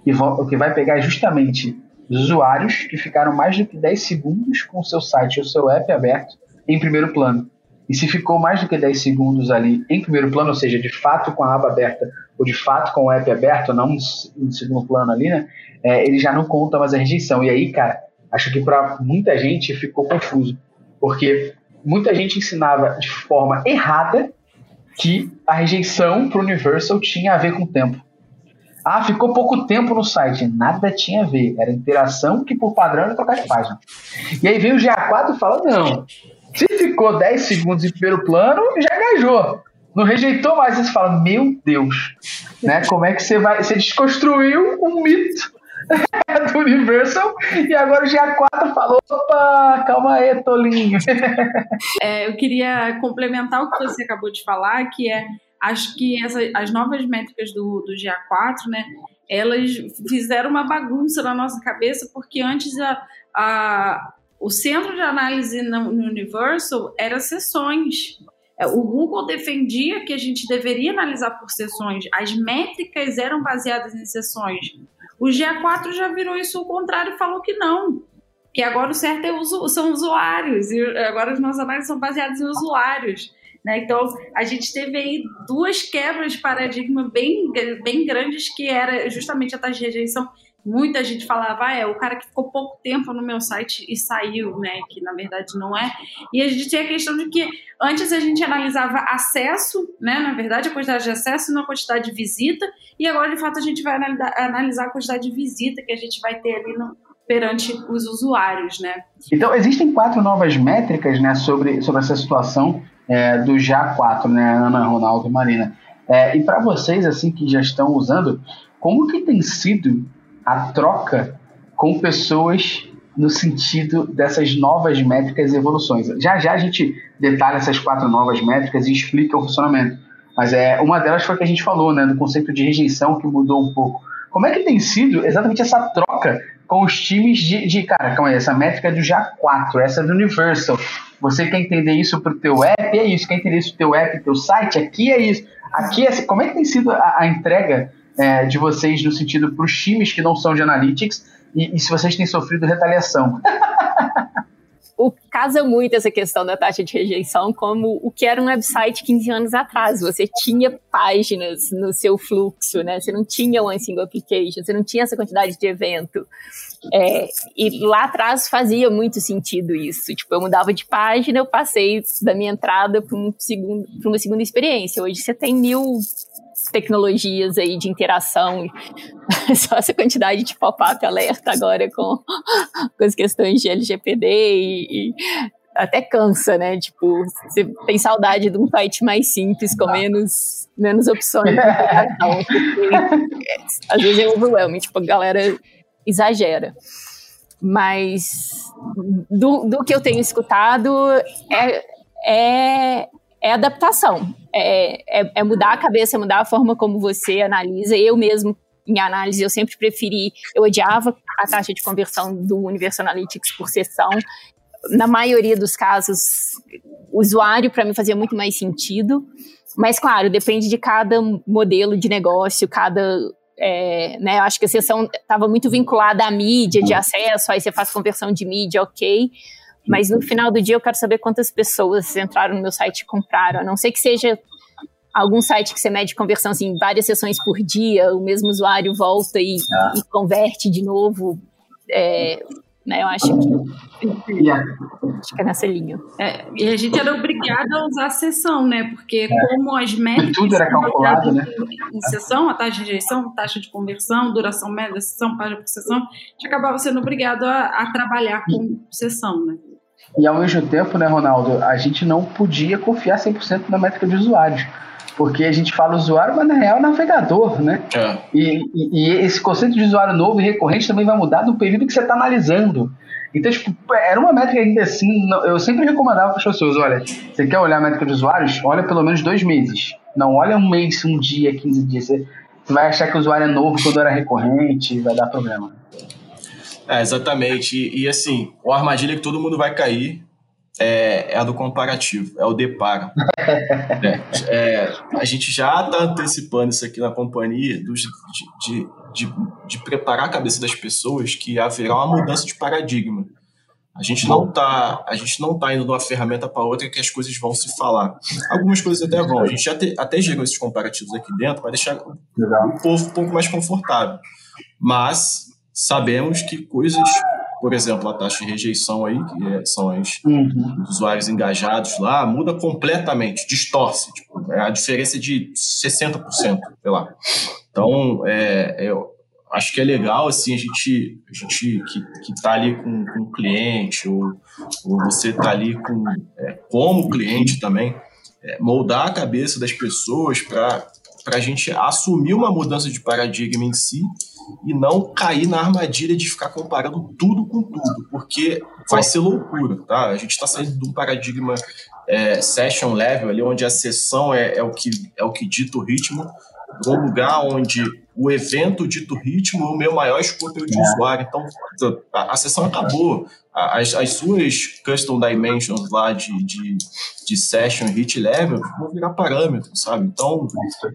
que, vão, que vai pegar justamente usuários que ficaram mais do que 10 segundos com o seu site ou seu app aberto em primeiro plano. E se ficou mais do que 10 segundos ali em primeiro plano, ou seja, de fato com a aba aberta ou de fato com o app aberto, não em segundo plano ali, né? É, ele já não conta mais a rejeição. E aí, cara, acho que para muita gente ficou confuso, porque muita gente ensinava de forma errada que a rejeição para o Universal tinha a ver com o tempo. Ah, ficou pouco tempo no site. Nada tinha a ver. Era interação que, por padrão, era trocar de página. E aí veio o GA4 e fala: não. Se ficou 10 segundos em primeiro plano, já engajou. Não rejeitou mais. Você fala: meu Deus. Né? Como é que você vai. Você desconstruiu um mito do Universal e agora o GA4 falou: opa, calma aí, tolinho. É, eu queria complementar o que você acabou de falar, que é acho que essa, as novas métricas do, do GA4, né, elas fizeram uma bagunça na nossa cabeça, porque antes a, a, o centro de análise no, Universal era sessões. É, o Google defendia que a gente deveria analisar por sessões, as métricas eram baseadas em sessões. O GA4 já virou isso ao contrário e falou que não, que agora o certo é uso, são usuários, e agora as nossas análises são baseadas em usuários. Né? Então, a gente teve aí duas quebras de paradigma bem, bem grandes, que era justamente a taxa de rejeição muita gente falava, ah, é o cara que ficou pouco tempo no meu site e saiu, né? Que na verdade não é. E a gente tem a questão de que antes a gente analisava acesso, né? Na verdade, a quantidade de acesso e a quantidade de visita, e agora de fato a gente vai analisar a quantidade de visita que a gente vai ter ali no, perante os usuários, né? Então, existem quatro novas métricas, né, sobre, sobre essa situação é, do JA4, né, Ana, Ronaldo e Marina. É, e para vocês, assim, que já estão usando, como que tem sido a troca com pessoas no sentido dessas novas métricas e evoluções. Já já a gente detalha essas quatro novas métricas e explica o funcionamento. Mas é uma delas foi que a gente falou, né, do conceito de rejeição que mudou um pouco. Como é que tem sido exatamente essa troca com os times de, de cara, calma aí, essa métrica é do JA4, essa é do Universal. Você quer entender isso para o teu app, é isso. Quer entender isso para o teu app, teu site, aqui é isso. Aqui é como é que tem sido a, a entrega é, de vocês no sentido para os times que não são de analytics e, e se vocês têm sofrido retaliação. o casa muito essa questão da taxa de rejeição como o que era um website 15 anos atrás. Você tinha páginas no seu fluxo, né? Você não tinha one single application, você não tinha essa quantidade de evento. É, e lá atrás fazia muito sentido isso. Tipo, eu mudava de página, eu passei da minha entrada para um uma segunda experiência. Hoje você tem mil tecnologias aí de interação, só essa quantidade de pop-up alerta agora com, com as questões de LGPD e, e até cansa, né? Tipo, você tem saudade de um site mais simples, com menos, menos opções. às vezes é overwhelming, tipo, a galera exagera. Mas do, do que eu tenho escutado é, é, é adaptação. É, é, é, mudar a cabeça, é mudar a forma como você analisa. Eu mesmo, em análise, eu sempre preferi, eu odiava a taxa de conversão do Universal Analytics por sessão. Na maioria dos casos, usuário para mim fazia muito mais sentido. Mas, claro, depende de cada modelo de negócio, cada é, né, eu acho que a sessão estava muito vinculada à mídia de acesso, aí você faz conversão de mídia, ok. Mas no final do dia eu quero saber quantas pessoas entraram no meu site e compraram. A não ser que seja algum site que você mede conversão assim, várias sessões por dia, o mesmo usuário volta e, ah. e converte de novo. É, né, eu acho que, yeah. acho que é nessa linha. É, e a gente era obrigado a usar a sessão, né? Porque é. como as métricas tudo era calculado, né? em sessão, a taxa de rejeição, taxa de conversão, duração média da sessão, página por sessão, a gente acabava sendo obrigado a, a trabalhar com sessão, né? E ao mesmo tempo, né, Ronaldo, a gente não podia confiar 100% na métrica de usuários. Porque a gente fala usuário, mas na real é navegador, né? É. E, e, e, esse conceito de usuário novo e recorrente também vai mudar no período que você está analisando. Então, tipo, era uma métrica ainda assim, eu sempre recomendava para as pessoas, olha, você quer olhar a métrica de usuários? Olha pelo menos dois meses. Não olha um mês, um dia, 15 dias. Você vai achar que o usuário é novo quando era recorrente, vai dar problema. É, exatamente. E, e, assim, o armadilha que todo mundo vai cair é, é a do comparativo, é o deparo. é, é, a gente já está antecipando isso aqui na companhia dos, de, de, de, de, preparar a cabeça das pessoas que haverá uma mudança de paradigma. A gente não está a gente não tá indo de uma ferramenta para outra que as coisas vão se falar. Algumas coisas até vão. A gente já te, até gerou esses comparativos aqui dentro para deixar o povo um pouco mais confortável. Mas sabemos que coisas, por exemplo, a taxa de rejeição aí, que é, são os, uhum. usuários engajados lá, muda completamente, distorce. Tipo, é a diferença de 60%, sei lá. Então, é, eu acho que é legal, assim, a gente, a gente que, que tá ali com, com o cliente, ou, ou você tá ali com, é, como cliente também, é, moldar a cabeça das pessoas para a gente assumir uma mudança de paradigma em si e não cair na armadilha de ficar comparando tudo com tudo, porque vai ser loucura, tá? A gente está saindo de um paradigma é, session level, ali onde a sessão é, é, o que, é o que dita o ritmo, para um lugar onde o evento dito ritmo o meu maior escopo de é. usuário. Então, a, a sessão acabou. As, as suas custom dimensions lá de, de, de session hit level vão virar parâmetros, sabe? Então,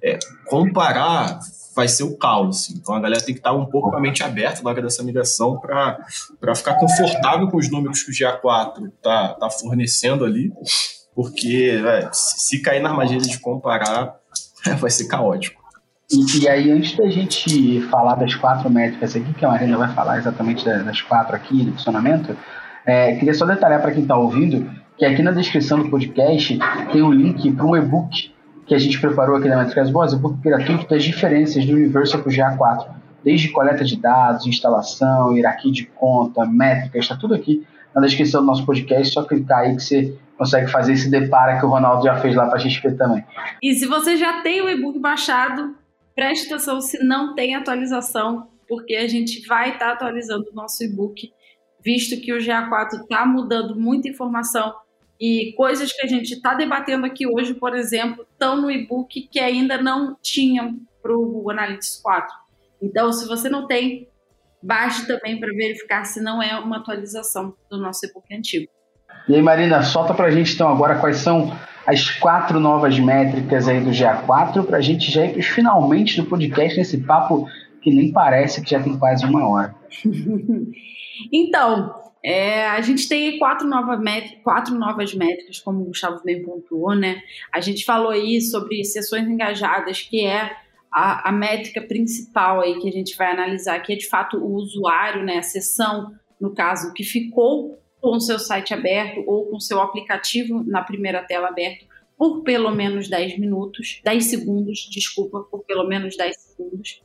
é, comparar vai ser o caos. Assim. Então a galera tem que estar um pouco com a mente aberta na hora dessa migração para ficar confortável com os números que o GA4 está tá fornecendo ali, porque é, se cair na armadilha de comparar, vai ser caótico. E, e, aí, antes da gente falar das quatro métricas aqui, que a Marina vai falar exatamente das quatro aqui, do funcionamento, é, queria só detalhar para quem está ouvindo que aqui na descrição do podcast tem um link para um e-book que a gente preparou aqui na Métricas Boas, o book gratuito das diferenças do Universal para o GA4, desde coleta de dados, instalação, hierarquia de conta, métricas, está tudo aqui na descrição do nosso podcast, só clicar aí que você consegue fazer esse depara que o Ronaldo já fez lá para a ver também. E se você já tem o e-book baixado, preste atenção se não tem atualização, porque a gente vai estar tá atualizando o nosso e-book, visto que o GA4 está mudando muita informação e coisas que a gente está debatendo aqui hoje, por exemplo, estão no e-book que ainda não tinham para o Analytics 4. Então, se você não tem, baixe também para verificar se não é uma atualização do nosso e-book antigo. E aí, Marina, solta para a gente então agora quais são as quatro novas métricas aí do GA4 para a gente já ir finalmente do podcast nesse papo que nem parece que já tem quase uma hora. então, é, a gente tem quatro, nova quatro novas métricas, como o Gustavo bem pontuou, né? A gente falou aí sobre sessões engajadas, que é a, a, métrica principal aí que a gente vai analisar, que é de fato o usuário, né? A sessão, no caso, que ficou com o seu site aberto ou com o seu aplicativo na primeira tela aberto por pelo menos 10 minutos, 10 segundos, desculpa, por pelo menos 10 segundos.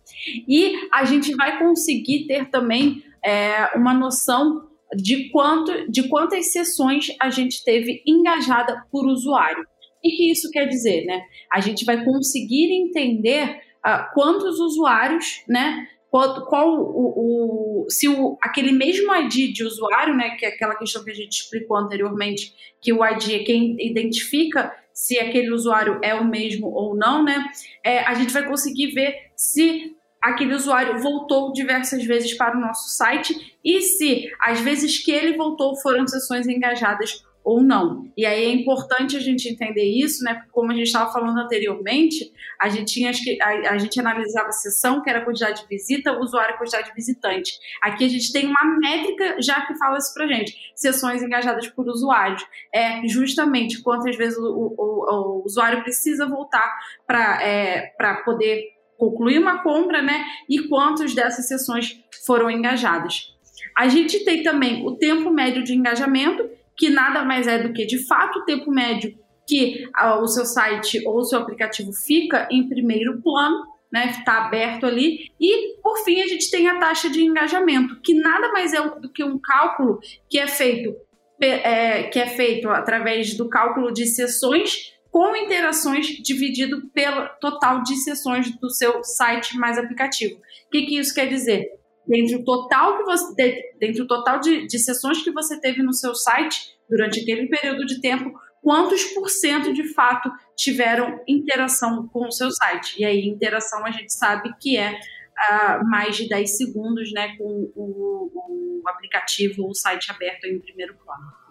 E a gente vai conseguir ter também é, uma noção de, quanto, de quantas sessões a gente teve engajada por usuário. O que isso quer dizer, né? A gente vai conseguir entender uh, quantos usuários, né? Qual, qual o, o, se o, aquele mesmo ID de usuário, né? Que é aquela questão que a gente explicou anteriormente, que o ID é quem identifica se aquele usuário é o mesmo ou não, né? É, a gente vai conseguir ver se aquele usuário voltou diversas vezes para o nosso site e se as vezes que ele voltou foram sessões engajadas ou não. E aí é importante a gente entender isso, né? Porque como a gente estava falando anteriormente, a gente tinha que a, a, gente analisava a sessão, que era a quantidade de visita, usuário a quantidade de visitante. Aqui a gente tem uma métrica já que fala isso pra gente. Sessões engajadas por usuários. É justamente quantas vezes o, o, o, o usuário precisa voltar para é, poder concluir uma compra, né? E quantas dessas sessões foram engajadas. A gente tem também o tempo médio de engajamento, que nada mais é do que, de fato, o tempo médio que uh, o seu site ou o seu aplicativo fica em primeiro plano, né? Está aberto ali. E, por fim, a gente tem a taxa de engajamento, que nada mais é do que um cálculo que é feito, é, que é feito através do cálculo de sessões com interações dividido pelo total de sessões do seu site mais aplicativo. O que, que isso quer dizer? Dentre o total, que você, dentre o total de, de sessões que você teve no seu site durante aquele período de tempo, quantos por cento de fato tiveram interação com o seu site? E aí, interação a gente sabe que é uh, mais de 10 segundos né, com o, o aplicativo ou o site aberto em primeiro plano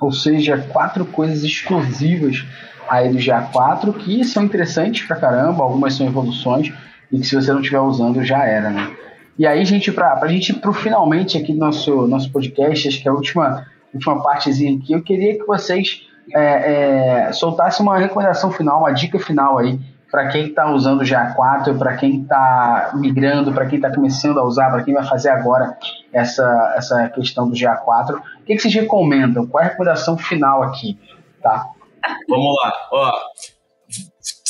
ou seja, quatro coisas exclusivas aí do GA4 que são interessantes pra caramba, algumas são evoluções e que se você não estiver usando já era, né? E aí, gente, para a gente ir pro finalmente aqui do nosso, nosso podcast, acho que é a última, última partezinha aqui, eu queria que vocês é, é, soltassem uma recomendação final, uma dica final aí para quem está usando o GA4, para quem está migrando, para quem está começando a usar, para quem vai fazer agora essa, essa questão do GA4. O que, que vocês recomendam? Qual é a recomendação final aqui? Tá? Vamos lá. Ó,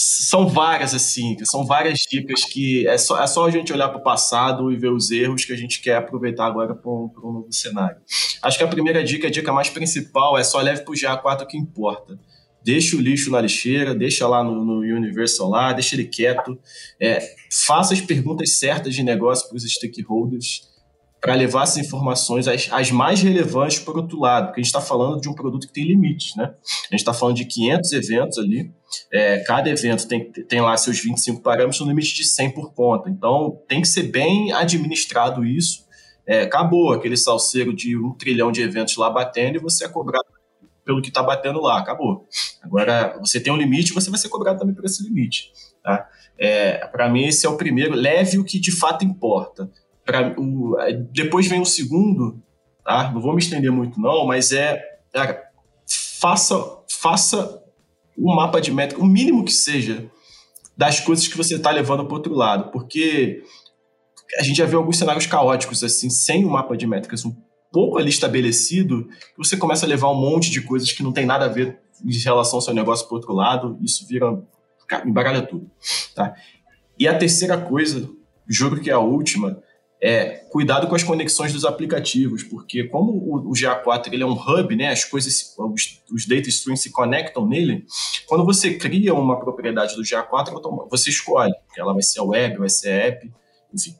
são várias, assim, são várias dicas que é só, é só a gente olhar para o passado e ver os erros que a gente quer aproveitar agora para um, novo cenário. Acho que a primeira dica, a dica mais principal, é só leve para o GA4 que importa deixa o lixo na lixeira, deixa lá no, no lá, deixa ele quieto, é, faça as perguntas certas de negócio para os stakeholders, para levar essas informações, as, as, mais relevantes, por outro lado, porque a gente está falando de um produto que tem limites, né? A gente está falando de 500 eventos ali, é, cada evento tem, tem lá seus 25 parâmetros, no limite de 100 por conta. Então, tem que ser bem administrado isso. É, acabou aquele salseiro de um trilhão de eventos lá batendo e você é cobrado pelo que está batendo lá, acabou. Agora, você tem um limite, você vai ser cobrado também por esse limite. Tá? É, Para mim, esse é o primeiro. Leve o que de fato importa pra, o, depois vem o segundo, tá? Não vou me estender muito não, mas é, é faça faça um mapa de métrica, o mínimo que seja, das coisas que você está levando para outro lado, porque a gente já viu alguns cenários caóticos assim, sem o um mapa de métricas um pouco ali estabelecido, você começa a levar um monte de coisas que não tem nada a ver em relação ao seu negócio para outro lado, isso vira embaralha tudo, tá? E a terceira coisa, juro que é a última, é, cuidado com as conexões dos aplicativos, porque como o, o GA4 ele é um hub, né, as coisas, os, os data streams se conectam nele, quando você cria uma propriedade do GA4, você escolhe, ela vai ser web, vai ser app, enfim.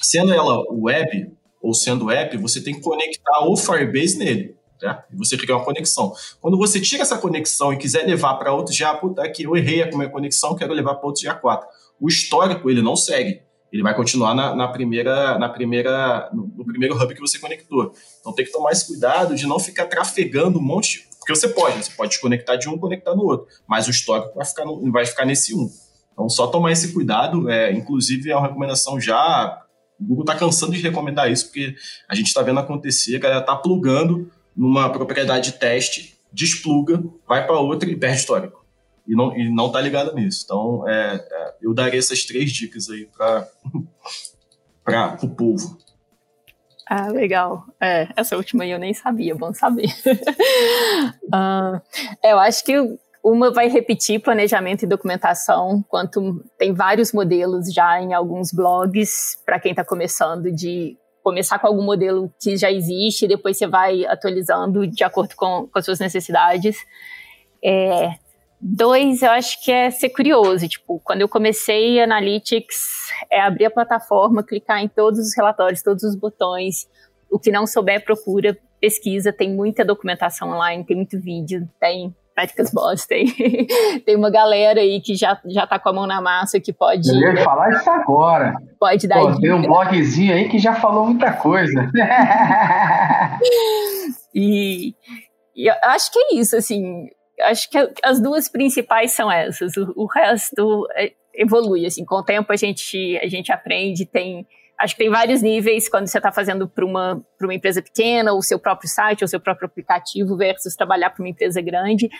Sendo ela web ou sendo app, você tem que conectar o Firebase nele. Tá? Você cria uma conexão. Quando você tira essa conexão e quiser levar para outro GA, puta, aqui eu errei a minha conexão, quero levar para outro GA4. O histórico ele não segue ele vai continuar na, na, primeira, na primeira, no primeiro hub que você conectou. Então tem que tomar esse cuidado de não ficar trafegando um monte, de, porque você pode, você pode desconectar de um, conectar no outro, mas o histórico vai ficar, no, vai ficar nesse um. Então só tomar esse cuidado, é, inclusive é uma recomendação já, o Google está cansando de recomendar isso, porque a gente está vendo acontecer, a galera está plugando numa propriedade de teste, despluga, vai para outra e perde histórico e não, e não tá ligado nisso. Então, é, é, eu daria essas três dicas aí para o povo. Ah, legal. É, essa última eu nem sabia, bom saber. uh, eu acho que uma vai repetir planejamento e documentação, quanto tem vários modelos já em alguns blogs, para quem está começando, de começar com algum modelo que já existe, e depois você vai atualizando de acordo com, com as suas necessidades. É, Dois, eu acho que é ser curioso. Tipo, quando eu comecei Analytics, é abrir a plataforma, clicar em todos os relatórios, todos os botões. O que não souber, procura, pesquisa. Tem muita documentação online, tem muito vídeo, tem Métricas Boss, tem, tem uma galera aí que já, já tá com a mão na massa que pode. Eu ia falar isso agora. Pode dar. Pô, tem um blogzinho aí que já falou muita coisa. e, e eu acho que é isso, assim acho que as duas principais são essas. O, o resto é, evolui, assim, com o tempo a gente, a gente aprende, tem acho que tem vários níveis quando você está fazendo para uma, uma empresa pequena, o seu próprio site, ou seu próprio aplicativo, versus trabalhar para uma empresa grande.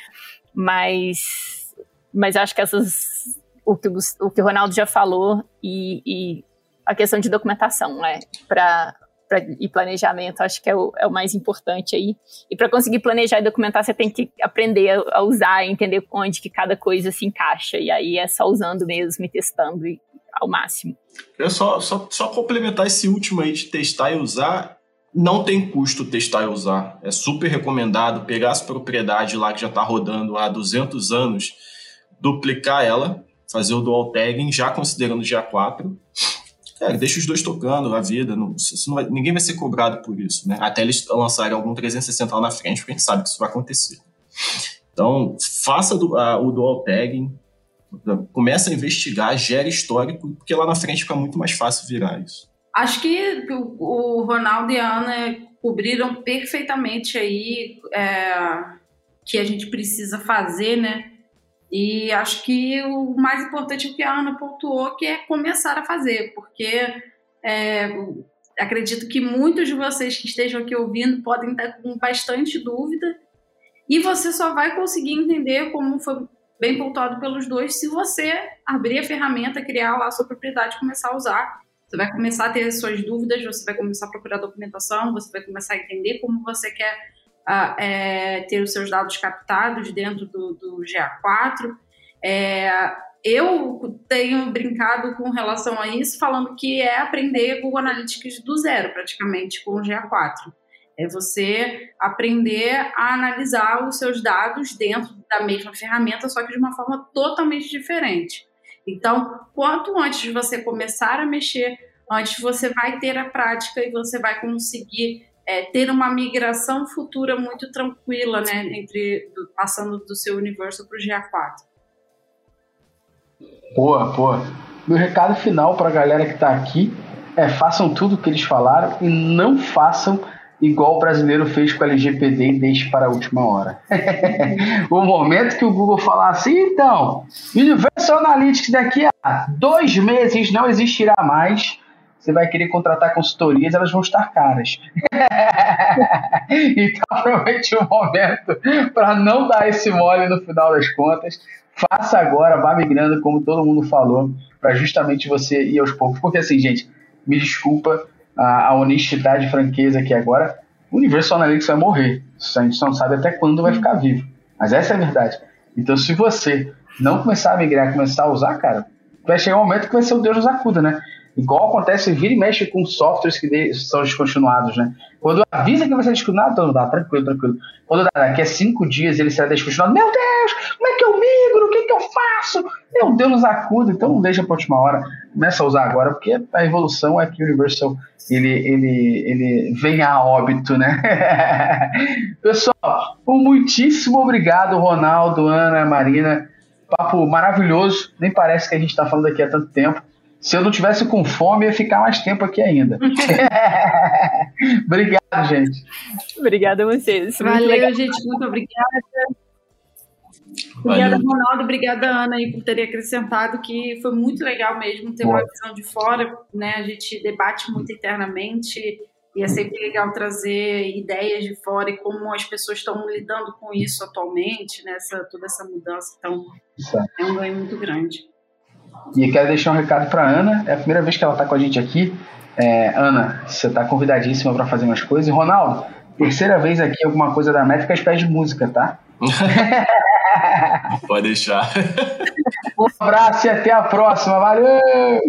Mas, mas acho que essas. O que o, o, que o Ronaldo já falou e, e a questão de documentação, né? Para pra, e planejamento, acho que é o, é o mais importante aí. E para conseguir planejar e documentar, você tem que aprender a, a usar, entender onde que cada coisa se encaixa. E aí é só usando mesmo e testando ao máximo. É só, só, só complementar esse último aí de testar e usar. Não tem custo testar e usar. É super recomendado pegar essa propriedade lá que já está rodando há 200 anos, duplicar ela, fazer o dual tagging, já considerando GA4, é, deixa os dois tocando a vida. Não, não vai, ninguém vai ser cobrado por isso, né? Até eles lançarem algum 360 lá na frente, porque a gente sabe que isso vai acontecer. Então, faça do, a, o dual tagging, começa a investigar, gera histórico, porque lá na frente fica muito mais fácil virar isso. Acho que o Ronaldo e a Ana cobriram perfeitamente aí é, que a gente precisa fazer, né? E acho que o mais importante é o que a Ana pontuou, que é começar a fazer, porque é, acredito que muitos de vocês que estejam aqui ouvindo podem estar com bastante dúvida, e você só vai conseguir entender, como foi bem pontuado pelos dois, se você abrir a ferramenta, criar lá a sua propriedade e começar a usar. Você vai começar a ter as suas dúvidas, você vai começar a procurar documentação, você vai começar a entender como você quer é, ter os seus dados captados dentro do, do GA4. É, eu tenho brincado com relação a isso, falando que é aprender Google Analytics do zero, praticamente, com o GA4. É você aprender a analisar os seus dados dentro da mesma ferramenta, só que de uma forma totalmente diferente. Então, quanto antes de você começar a mexer antes você vai ter a prática e você vai conseguir é, ter uma migração futura muito tranquila, né, entre do, passando do seu universo para o GA4. Boa, boa. Meu recado final para a galera que está aqui é façam tudo o que eles falaram e não façam igual o brasileiro fez com a LGPD e deixe para a última hora. o momento que o Google falar assim, então, Universal Analytics daqui a dois meses não existirá mais, você vai querer contratar consultorias, elas vão estar caras. então, aproveite o momento para não dar esse mole no final das contas. Faça agora, vá migrando, como todo mundo falou, para justamente você ir aos poucos. Porque assim, gente, me desculpa a, a honestidade e franqueza aqui agora, o Universal Analytics vai morrer. A gente não sabe até quando vai ficar vivo. Mas essa é a verdade. Então, se você não começar a migrar, começar a usar, cara, vai chegar um momento que vai ser o Deus nos acuda, né? Igual acontece, vira e mexe com softwares que são descontinuados, né? Quando avisa que vai ser descontinuado, então dá, tranquilo, tranquilo. Quando dá, daqui a cinco dias ele será descontinuado, meu Deus, como é que eu migro? O que, que eu faço? Meu Deus, nos acuda, então não deixa para última hora, começa a usar agora, porque a evolução é que o Universal ele, ele, ele vem a óbito, né? Pessoal, um muitíssimo obrigado, Ronaldo, Ana, Marina. Papo maravilhoso, nem parece que a gente está falando aqui há tanto tempo. Se eu não tivesse com fome, ia ficar mais tempo aqui ainda. Obrigado, gente. Obrigada a vocês. Valeu, gente. Muito obrigada. Obrigada, Ronaldo. Obrigada, Ana, aí, por terem acrescentado que foi muito legal mesmo ter Boa. uma visão de fora. Né? A gente debate muito internamente e é sempre legal trazer ideias de fora e como as pessoas estão lidando com isso atualmente, nessa né? toda essa mudança. Então, é um ganho muito grande. E quero deixar um recado para Ana. É a primeira vez que ela está com a gente aqui. É, Ana, você está convidadíssima para fazer umas coisas. E Ronaldo, terceira vez aqui alguma coisa da Métricas pede música, tá? Pode deixar. Um abraço e até a próxima. Valeu!